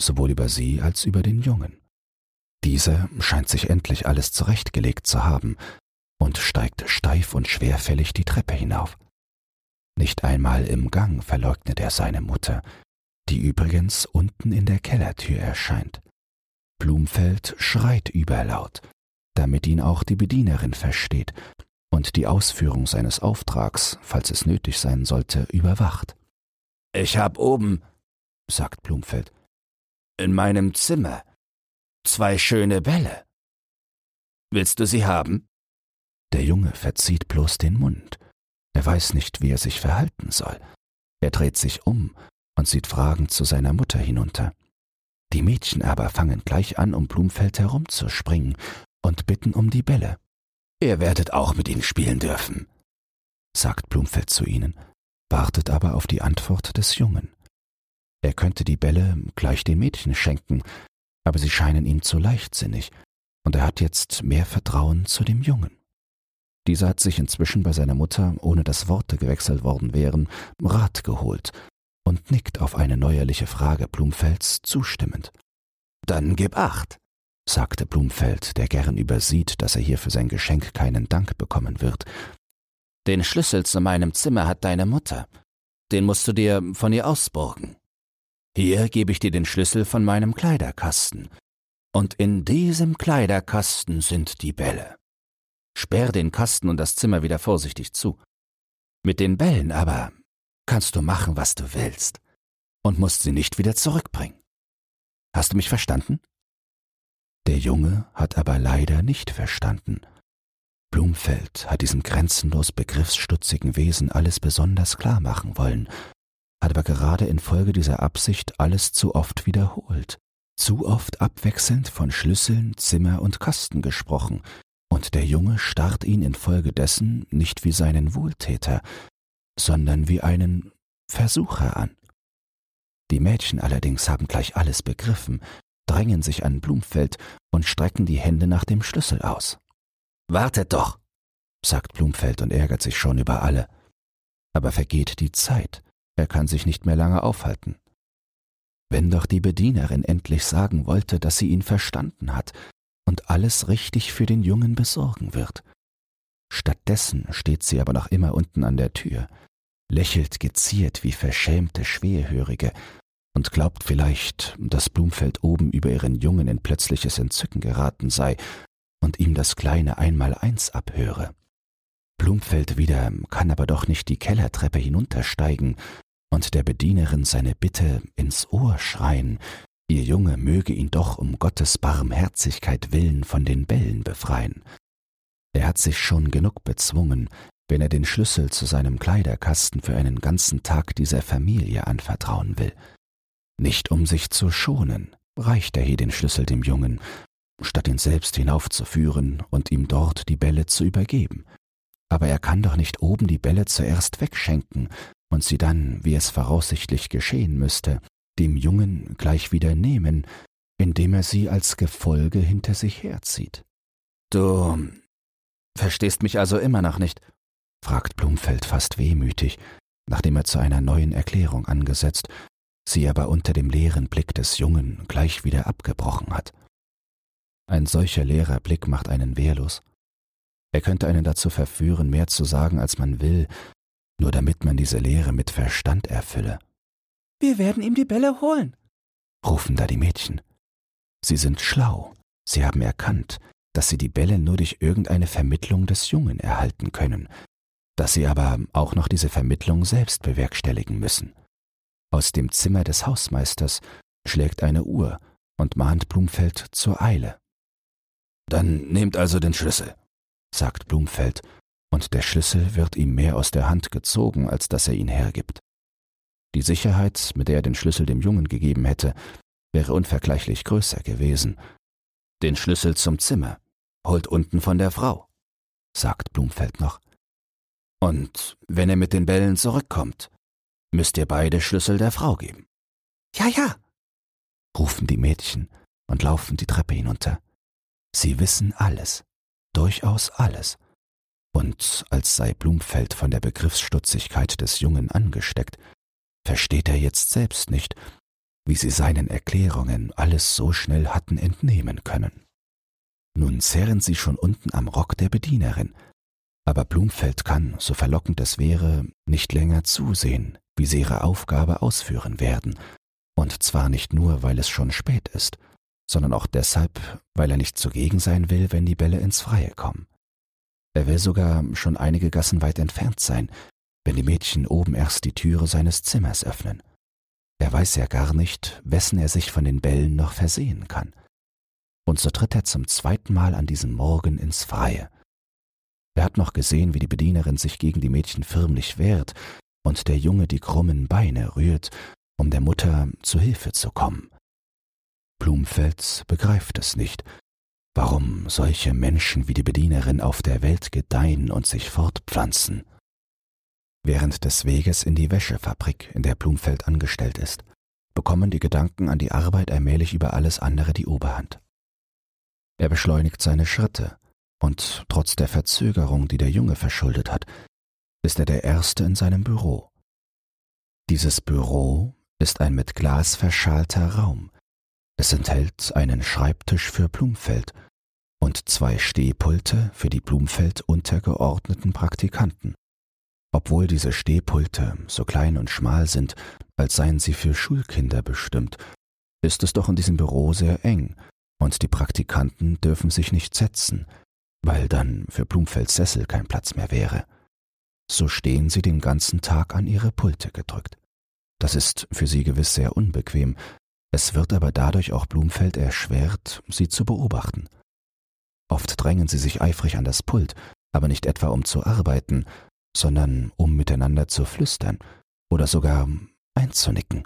sowohl über sie als über den Jungen. Dieser scheint sich endlich alles zurechtgelegt zu haben und steigt steif und schwerfällig die Treppe hinauf. Nicht einmal im Gang verleugnet er seine Mutter, die übrigens unten in der Kellertür erscheint. Blumfeld schreit überlaut, damit ihn auch die Bedienerin versteht und die Ausführung seines Auftrags, falls es nötig sein sollte, überwacht. Ich hab oben, sagt Blumfeld, in meinem Zimmer zwei schöne Bälle. Willst du sie haben? Der Junge verzieht bloß den Mund. Er weiß nicht, wie er sich verhalten soll. Er dreht sich um und sieht fragend zu seiner Mutter hinunter. Die Mädchen aber fangen gleich an, um Blumfeld herumzuspringen und bitten um die Bälle. Ihr werdet auch mit ihnen spielen dürfen, sagt Blumfeld zu ihnen, wartet aber auf die Antwort des Jungen. Er könnte die Bälle gleich den Mädchen schenken, aber sie scheinen ihm zu leichtsinnig, und er hat jetzt mehr Vertrauen zu dem Jungen. Dieser hat sich inzwischen bei seiner Mutter, ohne dass Worte gewechselt worden wären, Rat geholt und nickt auf eine neuerliche Frage Blumfelds zustimmend. Dann gib acht, sagte Blumfeld, der gern übersieht, dass er hier für sein Geschenk keinen Dank bekommen wird. Den Schlüssel zu meinem Zimmer hat deine Mutter. Den musst du dir von ihr ausborgen. Hier gebe ich dir den Schlüssel von meinem Kleiderkasten. Und in diesem Kleiderkasten sind die Bälle. Sperr den Kasten und das Zimmer wieder vorsichtig zu. Mit den Bällen aber kannst du machen, was du willst und musst sie nicht wieder zurückbringen. Hast du mich verstanden? Der Junge hat aber leider nicht verstanden. Blumfeld hat diesem grenzenlos begriffsstutzigen Wesen alles besonders klar machen wollen, hat aber gerade infolge dieser Absicht alles zu oft wiederholt, zu oft abwechselnd von Schlüsseln, Zimmer und Kasten gesprochen, und der Junge starrt ihn infolgedessen nicht wie seinen Wohltäter, sondern wie einen Versucher an. Die Mädchen allerdings haben gleich alles begriffen, drängen sich an Blumfeld und strecken die Hände nach dem Schlüssel aus. Wartet doch, sagt Blumfeld und ärgert sich schon über alle. Aber vergeht die Zeit, er kann sich nicht mehr lange aufhalten. Wenn doch die Bedienerin endlich sagen wollte, dass sie ihn verstanden hat und alles richtig für den Jungen besorgen wird. Stattdessen steht sie aber noch immer unten an der Tür, lächelt geziert wie verschämte Schwerhörige und glaubt vielleicht, dass Blumfeld oben über ihren Jungen in plötzliches Entzücken geraten sei und ihm das kleine Einmaleins abhöre. Blumfeld wieder kann aber doch nicht die Kellertreppe hinuntersteigen und der Bedienerin seine Bitte ins Ohr schreien, ihr Junge möge ihn doch um Gottes Barmherzigkeit willen von den Bällen befreien. Er hat sich schon genug bezwungen, wenn er den Schlüssel zu seinem Kleiderkasten für einen ganzen Tag dieser Familie anvertrauen will. Nicht um sich zu schonen, reicht er hier den Schlüssel dem Jungen, statt ihn selbst hinaufzuführen und ihm dort die Bälle zu übergeben. Aber er kann doch nicht oben die Bälle zuerst wegschenken und sie dann, wie es voraussichtlich geschehen müsste, dem Jungen gleich wieder nehmen, indem er sie als Gefolge hinter sich herzieht. Du verstehst mich also immer noch nicht, fragt Blumfeld fast wehmütig, nachdem er zu einer neuen Erklärung angesetzt, sie aber unter dem leeren Blick des Jungen gleich wieder abgebrochen hat. Ein solcher leerer Blick macht einen wehrlos. Er könnte einen dazu verführen, mehr zu sagen, als man will, nur damit man diese Lehre mit Verstand erfülle. Wir werden ihm die Bälle holen, rufen da die Mädchen. Sie sind schlau, sie haben erkannt, dass sie die Bälle nur durch irgendeine Vermittlung des Jungen erhalten können, dass sie aber auch noch diese Vermittlung selbst bewerkstelligen müssen. Aus dem Zimmer des Hausmeisters schlägt eine Uhr und mahnt Blumfeld zur Eile. Dann nehmt also den Schlüssel, sagt Blumfeld und der Schlüssel wird ihm mehr aus der Hand gezogen, als dass er ihn hergibt. Die Sicherheit, mit der er den Schlüssel dem Jungen gegeben hätte, wäre unvergleichlich größer gewesen. Den Schlüssel zum Zimmer holt unten von der Frau, sagt Blumfeld noch. Und wenn er mit den Bällen zurückkommt, müsst ihr beide Schlüssel der Frau geben. Ja, ja, rufen die Mädchen und laufen die Treppe hinunter. Sie wissen alles, durchaus alles. Und als sei Blumfeld von der Begriffsstutzigkeit des Jungen angesteckt, versteht er jetzt selbst nicht, wie sie seinen Erklärungen alles so schnell hatten entnehmen können. Nun zerren sie schon unten am Rock der Bedienerin, aber Blumfeld kann, so verlockend es wäre, nicht länger zusehen, wie sie ihre Aufgabe ausführen werden, und zwar nicht nur, weil es schon spät ist, sondern auch deshalb, weil er nicht zugegen sein will, wenn die Bälle ins Freie kommen. Er will sogar schon einige Gassen weit entfernt sein, wenn die Mädchen oben erst die Türe seines Zimmers öffnen. Er weiß ja gar nicht, wessen er sich von den Bällen noch versehen kann. Und so tritt er zum zweiten Mal an diesem Morgen ins Freie. Er hat noch gesehen, wie die Bedienerin sich gegen die Mädchen förmlich wehrt und der Junge die krummen Beine rührt, um der Mutter zu Hilfe zu kommen. Blumfeld begreift es nicht, warum solche Menschen wie die Bedienerin auf der Welt gedeihen und sich fortpflanzen. Während des Weges in die Wäschefabrik, in der Blumfeld angestellt ist, bekommen die Gedanken an die Arbeit allmählich über alles andere die Oberhand. Er beschleunigt seine Schritte, und trotz der Verzögerung, die der Junge verschuldet hat, ist er der Erste in seinem Büro. Dieses Büro ist ein mit Glas verschalter Raum, es enthält einen Schreibtisch für Blumfeld und zwei Stehpulte für die Blumfeld untergeordneten Praktikanten. Obwohl diese Stehpulte so klein und schmal sind, als seien sie für Schulkinder bestimmt, ist es doch in diesem Büro sehr eng, und die Praktikanten dürfen sich nicht setzen, weil dann für Blumfelds Sessel kein Platz mehr wäre. So stehen sie den ganzen Tag an ihre Pulte gedrückt. Das ist für sie gewiss sehr unbequem, es wird aber dadurch auch Blumfeld erschwert, sie zu beobachten. Oft drängen sie sich eifrig an das Pult, aber nicht etwa um zu arbeiten, sondern um miteinander zu flüstern oder sogar einzunicken.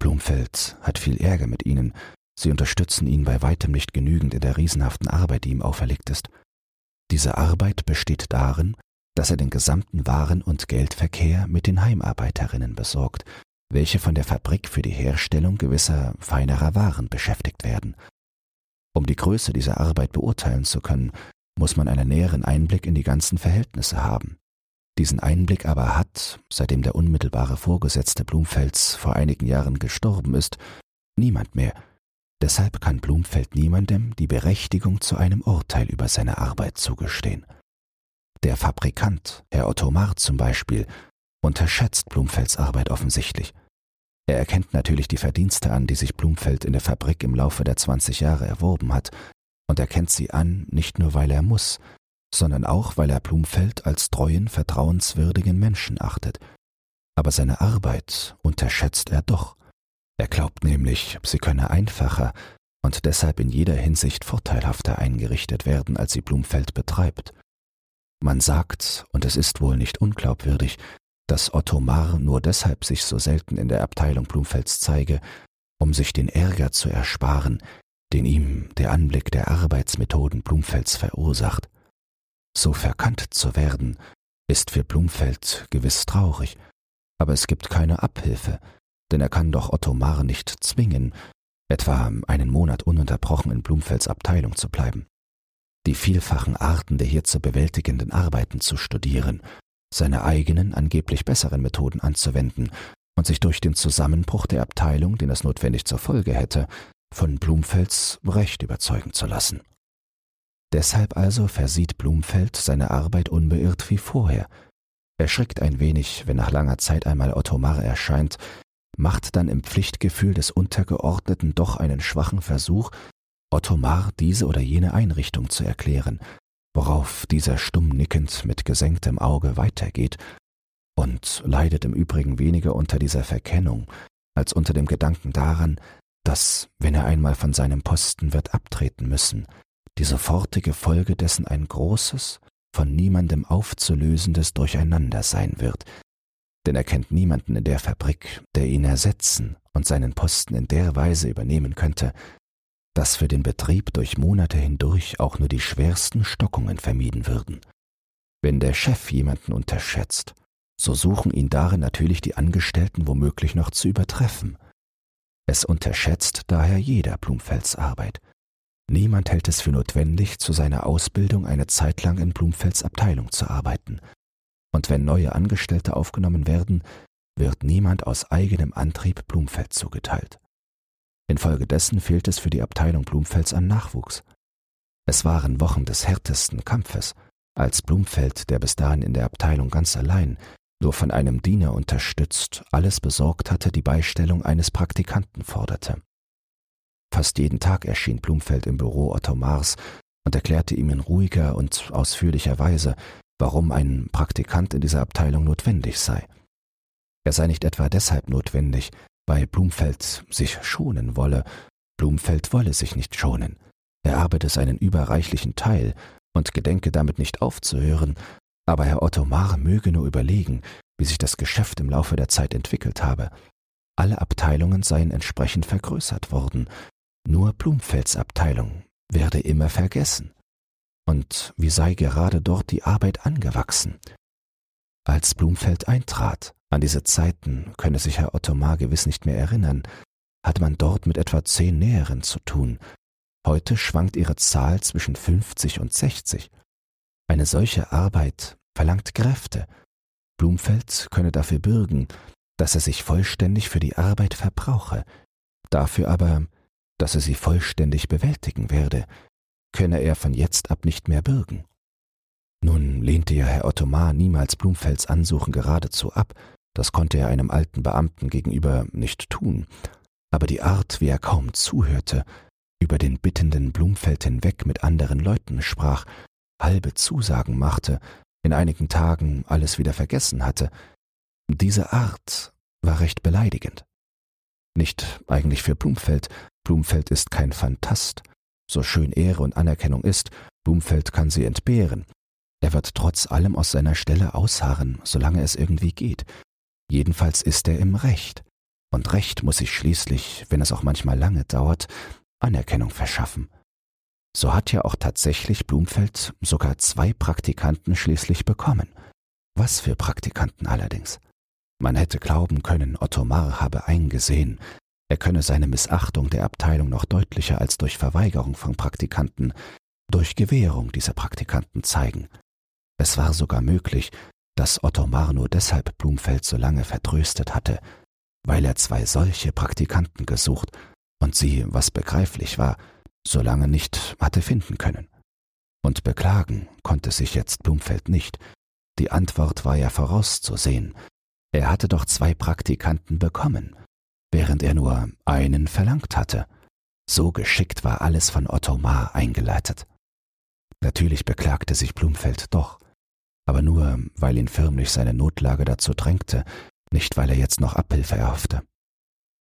Blumfeld hat viel Ärger mit ihnen, sie unterstützen ihn bei weitem nicht genügend in der riesenhaften Arbeit, die ihm auferlegt ist. Diese Arbeit besteht darin, dass er den gesamten Waren- und Geldverkehr mit den Heimarbeiterinnen besorgt, welche von der Fabrik für die Herstellung gewisser feinerer Waren beschäftigt werden. Um die Größe dieser Arbeit beurteilen zu können, muss man einen näheren Einblick in die ganzen Verhältnisse haben. Diesen Einblick aber hat, seitdem der unmittelbare Vorgesetzte Blumfelds vor einigen Jahren gestorben ist, niemand mehr. Deshalb kann Blumfeld niemandem die Berechtigung zu einem Urteil über seine Arbeit zugestehen. Der Fabrikant, Herr Otto Marr zum Beispiel, unterschätzt Blumfelds Arbeit offensichtlich. Er erkennt natürlich die Verdienste an, die sich Blumfeld in der Fabrik im Laufe der 20 Jahre erworben hat, und erkennt sie an, nicht nur weil er muss, sondern auch weil er Blumfeld als treuen, vertrauenswürdigen Menschen achtet. Aber seine Arbeit unterschätzt er doch. Er glaubt nämlich, sie könne einfacher und deshalb in jeder Hinsicht vorteilhafter eingerichtet werden, als sie Blumfeld betreibt. Man sagt, und es ist wohl nicht unglaubwürdig, dass Otto Marr nur deshalb sich so selten in der Abteilung Blumfelds zeige, um sich den Ärger zu ersparen, den ihm der Anblick der Arbeitsmethoden Blumfelds verursacht. So verkannt zu werden, ist für Blumfeld gewiss traurig, aber es gibt keine Abhilfe, denn er kann doch Otto Marr nicht zwingen, etwa einen Monat ununterbrochen in Blumfelds Abteilung zu bleiben, die vielfachen Arten der hier zu bewältigenden Arbeiten zu studieren seine eigenen, angeblich besseren Methoden anzuwenden und sich durch den Zusammenbruch der Abteilung, den es notwendig zur Folge hätte, von Blumfelds Recht überzeugen zu lassen. Deshalb also versieht Blumfeld seine Arbeit unbeirrt wie vorher. Er schrickt ein wenig, wenn nach langer Zeit einmal Otto Marr erscheint, macht dann im Pflichtgefühl des Untergeordneten doch einen schwachen Versuch, Otto Marr diese oder jene Einrichtung zu erklären, worauf dieser stumm nickend mit gesenktem Auge weitergeht und leidet im Übrigen weniger unter dieser Verkennung als unter dem Gedanken daran, dass, wenn er einmal von seinem Posten wird abtreten müssen, die sofortige Folge dessen ein großes von niemandem aufzulösendes Durcheinander sein wird, denn er kennt niemanden in der Fabrik, der ihn ersetzen und seinen Posten in der Weise übernehmen könnte, dass für den Betrieb durch Monate hindurch auch nur die schwersten Stockungen vermieden würden. Wenn der Chef jemanden unterschätzt, so suchen ihn darin natürlich die Angestellten womöglich noch zu übertreffen. Es unterschätzt daher jeder Blumfelds Arbeit. Niemand hält es für notwendig, zu seiner Ausbildung eine Zeit lang in Blumfelds Abteilung zu arbeiten. Und wenn neue Angestellte aufgenommen werden, wird niemand aus eigenem Antrieb Blumfeld zugeteilt. Infolgedessen fehlt es für die Abteilung Blumfelds an Nachwuchs. Es waren Wochen des härtesten Kampfes, als Blumfeld, der bis dahin in der Abteilung ganz allein, nur von einem Diener unterstützt, alles besorgt hatte, die Beistellung eines Praktikanten forderte. Fast jeden Tag erschien Blumfeld im Büro Otto Mars und erklärte ihm in ruhiger und ausführlicher Weise, warum ein Praktikant in dieser Abteilung notwendig sei. Er sei nicht etwa deshalb notwendig, weil Blumfeld sich schonen wolle, Blumfeld wolle sich nicht schonen. Er arbeite seinen überreichlichen Teil und gedenke damit nicht aufzuhören, aber Herr Otto Marr möge nur überlegen, wie sich das Geschäft im Laufe der Zeit entwickelt habe. Alle Abteilungen seien entsprechend vergrößert worden, nur Blumfelds Abteilung werde immer vergessen. Und wie sei gerade dort die Arbeit angewachsen? Als Blumfeld eintrat, an diese Zeiten könne sich Herr Ottomar gewiss nicht mehr erinnern, hatte man dort mit etwa zehn Näheren zu tun. Heute schwankt ihre Zahl zwischen fünfzig und sechzig. Eine solche Arbeit verlangt Kräfte. Blumfeld könne dafür bürgen, dass er sich vollständig für die Arbeit verbrauche, dafür aber, dass er sie vollständig bewältigen werde, könne er von jetzt ab nicht mehr bürgen. Nun lehnte ja Herr Ottomar niemals Blumfelds Ansuchen geradezu ab, das konnte er einem alten Beamten gegenüber nicht tun, aber die Art, wie er kaum zuhörte, über den bittenden Blumfeld hinweg mit anderen Leuten sprach, halbe Zusagen machte, in einigen Tagen alles wieder vergessen hatte, diese Art war recht beleidigend. Nicht eigentlich für Blumfeld, Blumfeld ist kein Phantast, so schön Ehre und Anerkennung ist, Blumfeld kann sie entbehren. Er wird trotz allem aus seiner Stelle ausharren, solange es irgendwie geht. Jedenfalls ist er im Recht. Und Recht muss sich schließlich, wenn es auch manchmal lange dauert, Anerkennung verschaffen. So hat ja auch tatsächlich Blumfeld sogar zwei Praktikanten schließlich bekommen. Was für Praktikanten allerdings. Man hätte glauben können, Otto Marr habe eingesehen, er könne seine Missachtung der Abteilung noch deutlicher als durch Verweigerung von Praktikanten, durch Gewährung dieser Praktikanten zeigen. Es war sogar möglich, dass Otto nur deshalb Blumfeld so lange vertröstet hatte, weil er zwei solche Praktikanten gesucht und sie, was begreiflich war, so lange nicht hatte finden können. Und beklagen konnte sich jetzt Blumfeld nicht. Die Antwort war ja vorauszusehen. Er hatte doch zwei Praktikanten bekommen, während er nur einen verlangt hatte. So geschickt war alles von Otto Maar eingeleitet. Natürlich beklagte sich Blumfeld doch, aber nur, weil ihn förmlich seine Notlage dazu drängte, nicht weil er jetzt noch Abhilfe erhoffte.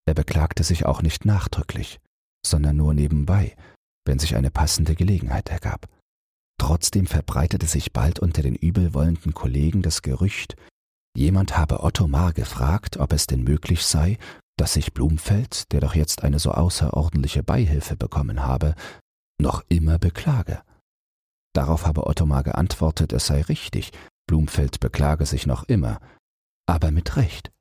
Er beklagte sich auch nicht nachdrücklich, sondern nur nebenbei, wenn sich eine passende Gelegenheit ergab. Trotzdem verbreitete sich bald unter den übelwollenden Kollegen das Gerücht, jemand habe Otto Maar gefragt, ob es denn möglich sei, dass sich Blumfeld, der doch jetzt eine so außerordentliche Beihilfe bekommen habe, noch immer beklage. Darauf habe Ottomar geantwortet, es sei richtig, Blumfeld beklage sich noch immer, aber mit Recht.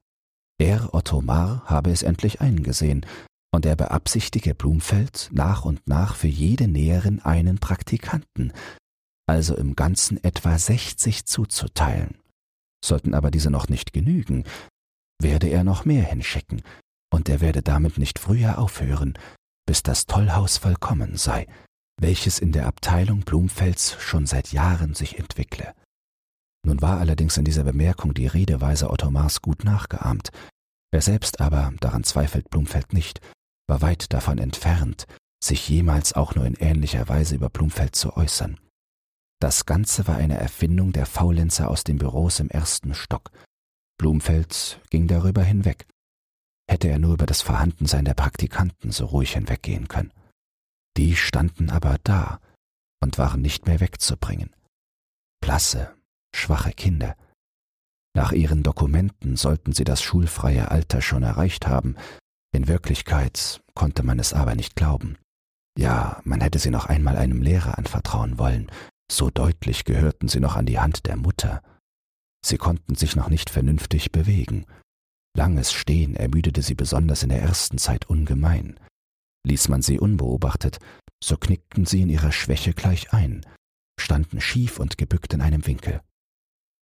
Er, Ottomar, habe es endlich eingesehen, und er beabsichtige Blumfeld nach und nach für jede Näherin einen Praktikanten, also im Ganzen etwa sechzig zuzuteilen. Sollten aber diese noch nicht genügen, werde er noch mehr hinschicken, und er werde damit nicht früher aufhören, bis das Tollhaus vollkommen sei, welches in der Abteilung Blumfels schon seit Jahren sich entwickle. Nun war allerdings in dieser Bemerkung die Redeweise Ottomars gut nachgeahmt, er selbst aber, daran zweifelt Blumfeld nicht, war weit davon entfernt, sich jemals auch nur in ähnlicher Weise über Blumfeld zu äußern. Das Ganze war eine Erfindung der Faulenzer aus den Büros im ersten Stock. Blumfeld ging darüber hinweg, hätte er nur über das Vorhandensein der Praktikanten so ruhig hinweggehen können. Die standen aber da und waren nicht mehr wegzubringen. blasse, schwache Kinder. Nach ihren Dokumenten sollten sie das schulfreie Alter schon erreicht haben, in Wirklichkeit konnte man es aber nicht glauben. Ja, man hätte sie noch einmal einem Lehrer anvertrauen wollen, so deutlich gehörten sie noch an die Hand der Mutter. Sie konnten sich noch nicht vernünftig bewegen. Langes Stehen ermüdete sie besonders in der ersten Zeit ungemein. Ließ man sie unbeobachtet, so knickten sie in ihrer Schwäche gleich ein, standen schief und gebückt in einem Winkel.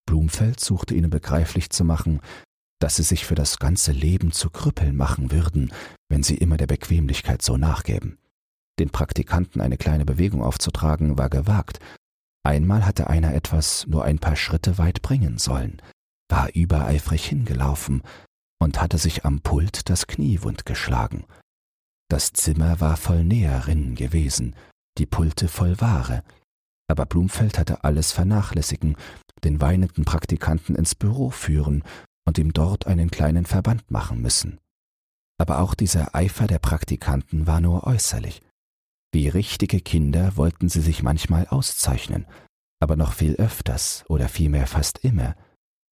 Blumfeld suchte ihnen begreiflich zu machen, dass sie sich für das ganze Leben zu Krüppeln machen würden, wenn sie immer der Bequemlichkeit so nachgäben. Den Praktikanten eine kleine Bewegung aufzutragen, war gewagt. Einmal hatte einer etwas nur ein paar Schritte weit bringen sollen, war übereifrig hingelaufen und hatte sich am Pult das Knie wund geschlagen. Das Zimmer war voll Näherinnen gewesen, die Pulte voll Ware, aber Blumfeld hatte alles vernachlässigen, den weinenden Praktikanten ins Büro führen und ihm dort einen kleinen Verband machen müssen. Aber auch dieser Eifer der Praktikanten war nur äußerlich. Wie richtige Kinder wollten sie sich manchmal auszeichnen, aber noch viel öfters oder vielmehr fast immer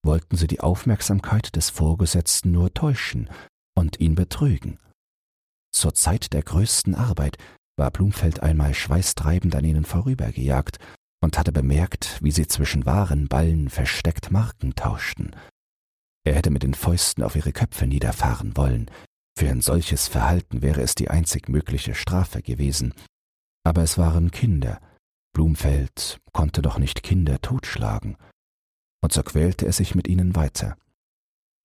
wollten sie die Aufmerksamkeit des Vorgesetzten nur täuschen und ihn betrügen. Zur Zeit der größten Arbeit war Blumfeld einmal schweißtreibend an ihnen vorübergejagt und hatte bemerkt, wie sie zwischen wahren Ballen versteckt Marken tauschten. Er hätte mit den Fäusten auf ihre Köpfe niederfahren wollen. Für ein solches Verhalten wäre es die einzig mögliche Strafe gewesen. Aber es waren Kinder. Blumfeld konnte doch nicht Kinder totschlagen. Und so quälte er sich mit ihnen weiter.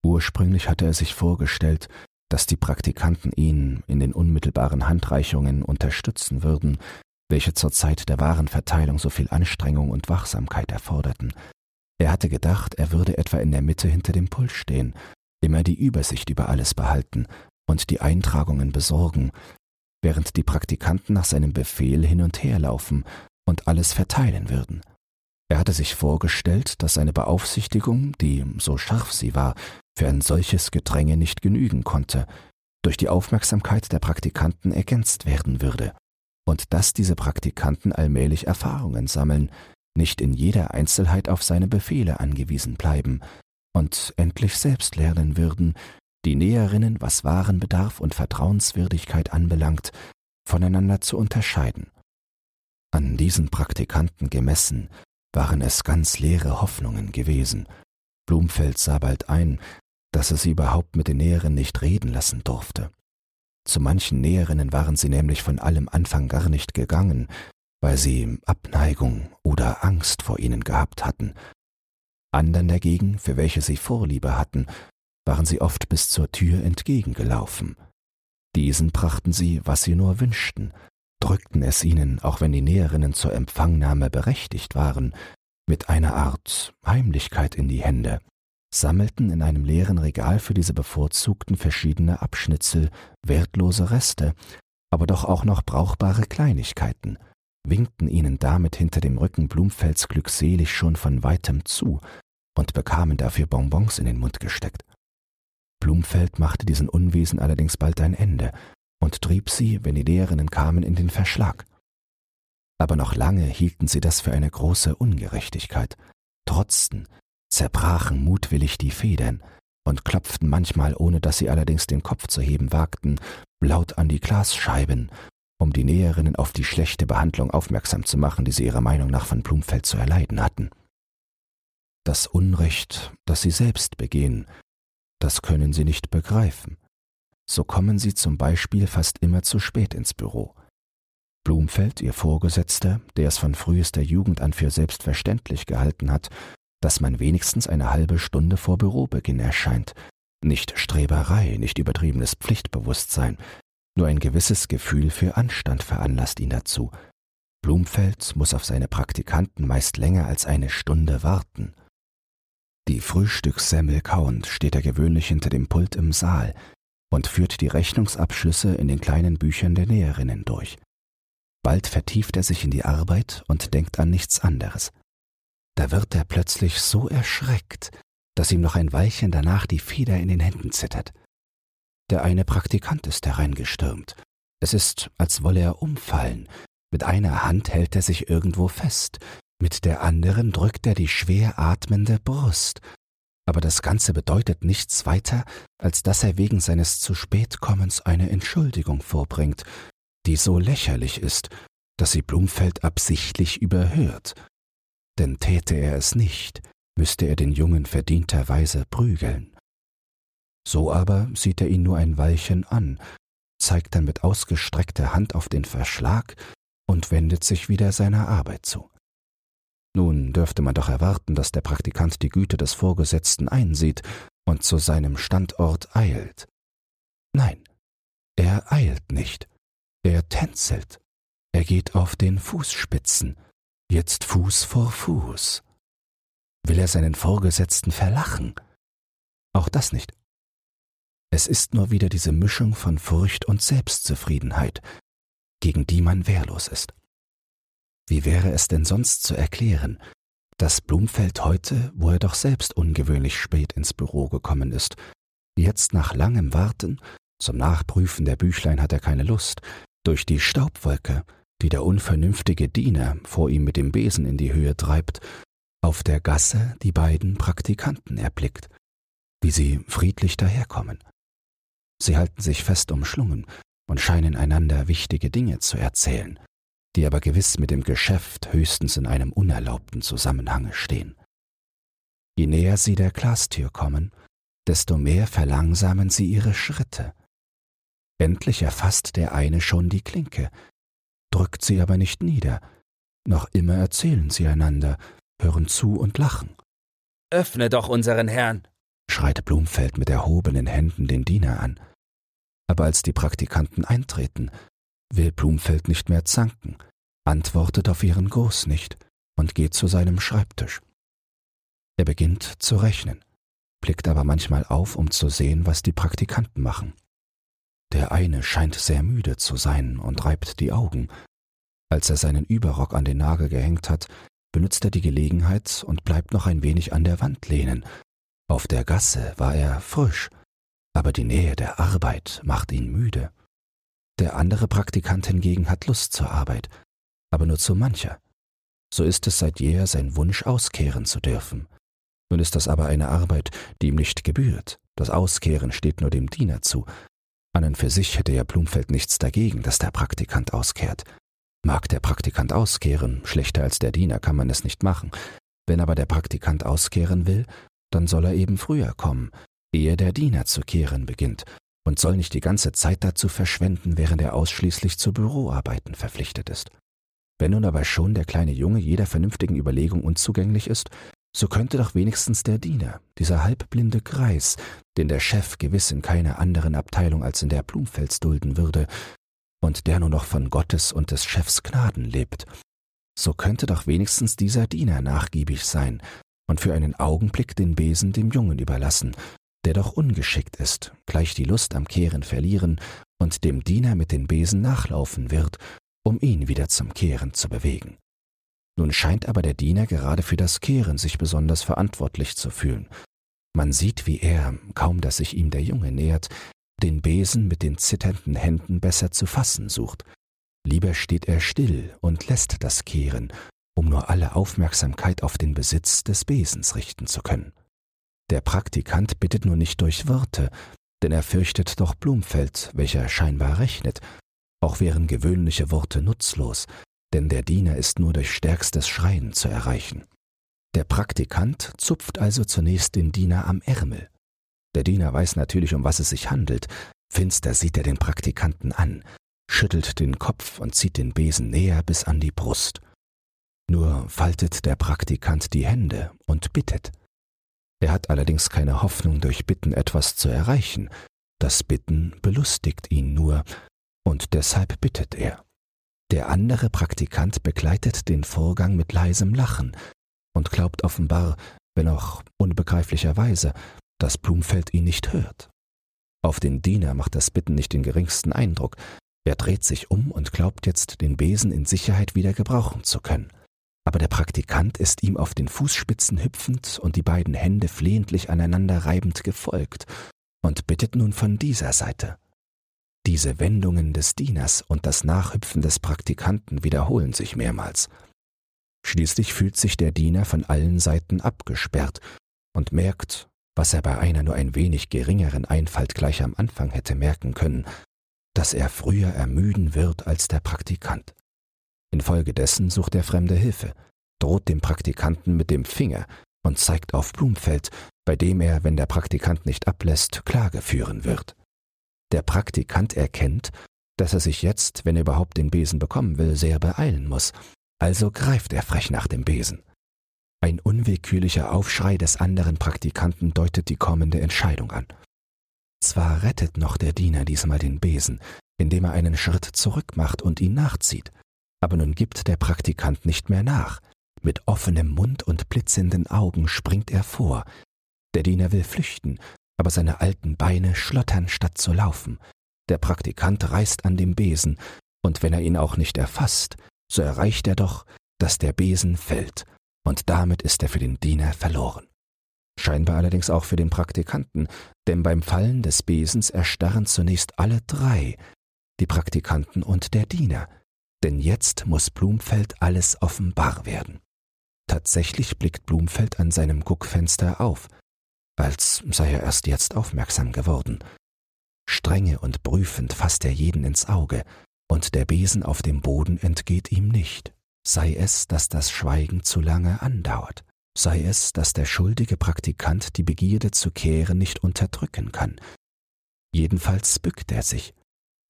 Ursprünglich hatte er sich vorgestellt, dass die Praktikanten ihn in den unmittelbaren Handreichungen unterstützen würden, welche zur Zeit der Warenverteilung so viel Anstrengung und Wachsamkeit erforderten. Er hatte gedacht, er würde etwa in der Mitte hinter dem Pult stehen, immer die Übersicht über alles behalten und die Eintragungen besorgen, während die Praktikanten nach seinem Befehl hin und her laufen und alles verteilen würden. Er hatte sich vorgestellt, dass seine Beaufsichtigung, die, so scharf sie war, für ein solches Gedränge nicht genügen konnte, durch die Aufmerksamkeit der Praktikanten ergänzt werden würde, und dass diese Praktikanten allmählich Erfahrungen sammeln, nicht in jeder Einzelheit auf seine Befehle angewiesen bleiben und endlich selbst lernen würden, die Näherinnen, was Warenbedarf und Vertrauenswürdigkeit anbelangt, voneinander zu unterscheiden. An diesen Praktikanten gemessen waren es ganz leere Hoffnungen gewesen. Blumfeld sah bald ein, dass er sie überhaupt mit den Näherinnen nicht reden lassen durfte. Zu manchen Näherinnen waren sie nämlich von allem Anfang gar nicht gegangen, weil sie Abneigung oder Angst vor ihnen gehabt hatten. Andern dagegen, für welche sie Vorliebe hatten, waren sie oft bis zur Tür entgegengelaufen. Diesen brachten sie, was sie nur wünschten, drückten es ihnen, auch wenn die Näherinnen zur Empfangnahme berechtigt waren, mit einer Art Heimlichkeit in die Hände, sammelten in einem leeren Regal für diese bevorzugten verschiedene Abschnitzel wertlose Reste, aber doch auch noch brauchbare Kleinigkeiten, winkten ihnen damit hinter dem Rücken Blumfelds glückselig schon von weitem zu und bekamen dafür Bonbons in den Mund gesteckt. Blumfeld machte diesen Unwesen allerdings bald ein Ende und trieb sie, wenn die Lehrerinnen kamen, in den Verschlag. Aber noch lange hielten sie das für eine große Ungerechtigkeit, trotzten, zerbrachen mutwillig die Federn und klopften manchmal, ohne dass sie allerdings den Kopf zu heben wagten, laut an die Glasscheiben um die Näherinnen auf die schlechte Behandlung aufmerksam zu machen, die sie ihrer Meinung nach von Blumfeld zu erleiden hatten. Das Unrecht, das sie selbst begehen, das können sie nicht begreifen. So kommen sie zum Beispiel fast immer zu spät ins Büro. Blumfeld, ihr Vorgesetzter, der es von frühester Jugend an für selbstverständlich gehalten hat, dass man wenigstens eine halbe Stunde vor Bürobeginn erscheint, nicht Streberei, nicht übertriebenes Pflichtbewusstsein, nur ein gewisses Gefühl für Anstand veranlasst ihn dazu. Blumfeld muss auf seine Praktikanten meist länger als eine Stunde warten. Die Frühstückssemmel kauend steht er gewöhnlich hinter dem Pult im Saal und führt die Rechnungsabschlüsse in den kleinen Büchern der Näherinnen durch. Bald vertieft er sich in die Arbeit und denkt an nichts anderes. Da wird er plötzlich so erschreckt, dass ihm noch ein Weilchen danach die Feder in den Händen zittert. Der eine Praktikant ist hereingestürmt. Es ist, als wolle er umfallen. Mit einer Hand hält er sich irgendwo fest, mit der anderen drückt er die schwer atmende Brust, aber das Ganze bedeutet nichts weiter, als dass er wegen seines zu spät Kommens eine Entschuldigung vorbringt, die so lächerlich ist, dass sie Blumfeld absichtlich überhört. Denn täte er es nicht, müsste er den Jungen verdienterweise prügeln. So aber sieht er ihn nur ein Weilchen an, zeigt dann mit ausgestreckter Hand auf den Verschlag und wendet sich wieder seiner Arbeit zu. Nun dürfte man doch erwarten, dass der Praktikant die Güte des Vorgesetzten einsieht und zu seinem Standort eilt. Nein, er eilt nicht, er tänzelt, er geht auf den Fußspitzen, jetzt Fuß vor Fuß. Will er seinen Vorgesetzten verlachen? Auch das nicht. Es ist nur wieder diese Mischung von Furcht und Selbstzufriedenheit, gegen die man wehrlos ist. Wie wäre es denn sonst zu erklären, dass Blumfeld heute, wo er doch selbst ungewöhnlich spät ins Büro gekommen ist, jetzt nach langem Warten, zum Nachprüfen der Büchlein hat er keine Lust, durch die Staubwolke, die der unvernünftige Diener vor ihm mit dem Besen in die Höhe treibt, auf der Gasse die beiden Praktikanten erblickt, wie sie friedlich daherkommen. Sie halten sich fest umschlungen und scheinen einander wichtige Dinge zu erzählen, die aber gewiss mit dem Geschäft höchstens in einem unerlaubten Zusammenhange stehen. Je näher sie der Glastür kommen, desto mehr verlangsamen sie ihre Schritte. Endlich erfasst der eine schon die Klinke, drückt sie aber nicht nieder, noch immer erzählen sie einander, hören zu und lachen. Öffne doch unseren Herrn, schreit Blumfeld mit erhobenen Händen den Diener an. Aber als die Praktikanten eintreten, will Blumfeld nicht mehr zanken, antwortet auf ihren Gruß nicht und geht zu seinem Schreibtisch. Er beginnt zu rechnen, blickt aber manchmal auf, um zu sehen, was die Praktikanten machen. Der eine scheint sehr müde zu sein und reibt die Augen. Als er seinen Überrock an den Nagel gehängt hat, benutzt er die Gelegenheit und bleibt noch ein wenig an der Wand lehnen. Auf der Gasse war er frisch, aber die Nähe der Arbeit macht ihn müde. Der andere Praktikant hingegen hat Lust zur Arbeit, aber nur zu mancher. So ist es seit jeher sein Wunsch, auskehren zu dürfen. Nun ist das aber eine Arbeit, die ihm nicht gebührt. Das Auskehren steht nur dem Diener zu. An und für sich hätte ja Blumfeld nichts dagegen, dass der Praktikant auskehrt. Mag der Praktikant auskehren, schlechter als der Diener kann man es nicht machen. Wenn aber der Praktikant auskehren will, dann soll er eben früher kommen, ehe der Diener zu kehren beginnt, und soll nicht die ganze Zeit dazu verschwenden, während er ausschließlich zu Büroarbeiten verpflichtet ist. Wenn nun aber schon der kleine Junge jeder vernünftigen Überlegung unzugänglich ist, so könnte doch wenigstens der Diener, dieser halbblinde Greis, den der Chef gewiss in keiner anderen Abteilung als in der Blumfels dulden würde, und der nur noch von Gottes und des Chefs Gnaden lebt, so könnte doch wenigstens dieser Diener nachgiebig sein und für einen Augenblick den Besen dem Jungen überlassen, der doch ungeschickt ist, gleich die Lust am Kehren verlieren und dem Diener mit den Besen nachlaufen wird, um ihn wieder zum Kehren zu bewegen. Nun scheint aber der Diener gerade für das Kehren sich besonders verantwortlich zu fühlen. Man sieht, wie er, kaum dass sich ihm der Junge nähert, den Besen mit den zitternden Händen besser zu fassen sucht. Lieber steht er still und lässt das Kehren, um nur alle Aufmerksamkeit auf den Besitz des Besens richten zu können. Der Praktikant bittet nur nicht durch Worte, denn er fürchtet doch Blumfeld, welcher scheinbar rechnet. Auch wären gewöhnliche Worte nutzlos, denn der Diener ist nur durch stärkstes Schreien zu erreichen. Der Praktikant zupft also zunächst den Diener am Ärmel. Der Diener weiß natürlich, um was es sich handelt. Finster sieht er den Praktikanten an, schüttelt den Kopf und zieht den Besen näher bis an die Brust. Nur faltet der Praktikant die Hände und bittet. Er hat allerdings keine Hoffnung, durch Bitten etwas zu erreichen. Das Bitten belustigt ihn nur, und deshalb bittet er. Der andere Praktikant begleitet den Vorgang mit leisem Lachen und glaubt offenbar, wenn auch unbegreiflicherweise, dass Blumfeld ihn nicht hört. Auf den Diener macht das Bitten nicht den geringsten Eindruck. Er dreht sich um und glaubt jetzt, den Besen in Sicherheit wieder gebrauchen zu können aber der Praktikant ist ihm auf den Fußspitzen hüpfend und die beiden Hände flehentlich aneinander reibend gefolgt und bittet nun von dieser Seite. Diese Wendungen des Dieners und das Nachhüpfen des Praktikanten wiederholen sich mehrmals. Schließlich fühlt sich der Diener von allen Seiten abgesperrt und merkt, was er bei einer nur ein wenig geringeren Einfalt gleich am Anfang hätte merken können, dass er früher ermüden wird als der Praktikant. Infolgedessen sucht der Fremde Hilfe, droht dem Praktikanten mit dem Finger und zeigt auf Blumfeld, bei dem er, wenn der Praktikant nicht ablässt, Klage führen wird. Der Praktikant erkennt, dass er sich jetzt, wenn er überhaupt den Besen bekommen will, sehr beeilen muss, also greift er frech nach dem Besen. Ein unwillkürlicher Aufschrei des anderen Praktikanten deutet die kommende Entscheidung an. Zwar rettet noch der Diener diesmal den Besen, indem er einen Schritt zurück macht und ihn nachzieht, aber nun gibt der Praktikant nicht mehr nach. Mit offenem Mund und blitzenden Augen springt er vor. Der Diener will flüchten, aber seine alten Beine schlottern statt zu laufen. Der Praktikant reißt an dem Besen, und wenn er ihn auch nicht erfasst, so erreicht er doch, dass der Besen fällt, und damit ist er für den Diener verloren. Scheinbar allerdings auch für den Praktikanten, denn beim Fallen des Besens erstarren zunächst alle drei, die Praktikanten und der Diener, denn jetzt muss Blumfeld alles offenbar werden. Tatsächlich blickt Blumfeld an seinem Guckfenster auf, als sei er erst jetzt aufmerksam geworden. Strenge und prüfend fasst er jeden ins Auge, und der Besen auf dem Boden entgeht ihm nicht, sei es, dass das Schweigen zu lange andauert, sei es, dass der schuldige Praktikant die Begierde zu kehren nicht unterdrücken kann. Jedenfalls bückt er sich,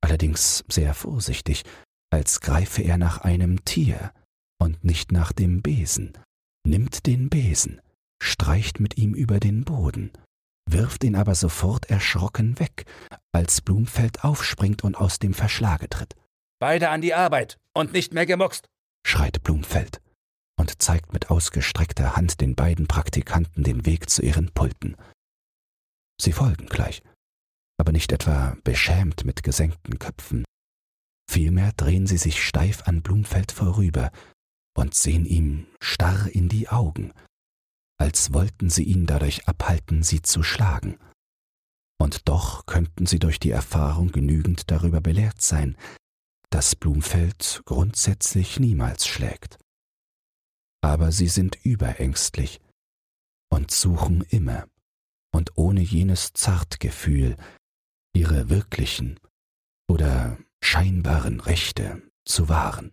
allerdings sehr vorsichtig, als greife er nach einem Tier und nicht nach dem Besen, nimmt den Besen, streicht mit ihm über den Boden, wirft ihn aber sofort erschrocken weg, als Blumfeld aufspringt und aus dem Verschlage tritt. Beide an die Arbeit und nicht mehr gemuckst, schreit Blumfeld und zeigt mit ausgestreckter Hand den beiden Praktikanten den Weg zu ihren Pulten. Sie folgen gleich, aber nicht etwa beschämt mit gesenkten Köpfen. Vielmehr drehen sie sich steif an Blumfeld vorüber und sehen ihm starr in die Augen, als wollten sie ihn dadurch abhalten, sie zu schlagen. Und doch könnten sie durch die Erfahrung genügend darüber belehrt sein, dass Blumfeld grundsätzlich niemals schlägt. Aber sie sind überängstlich und suchen immer und ohne jenes Zartgefühl ihre wirklichen oder scheinbaren Rechte zu wahren.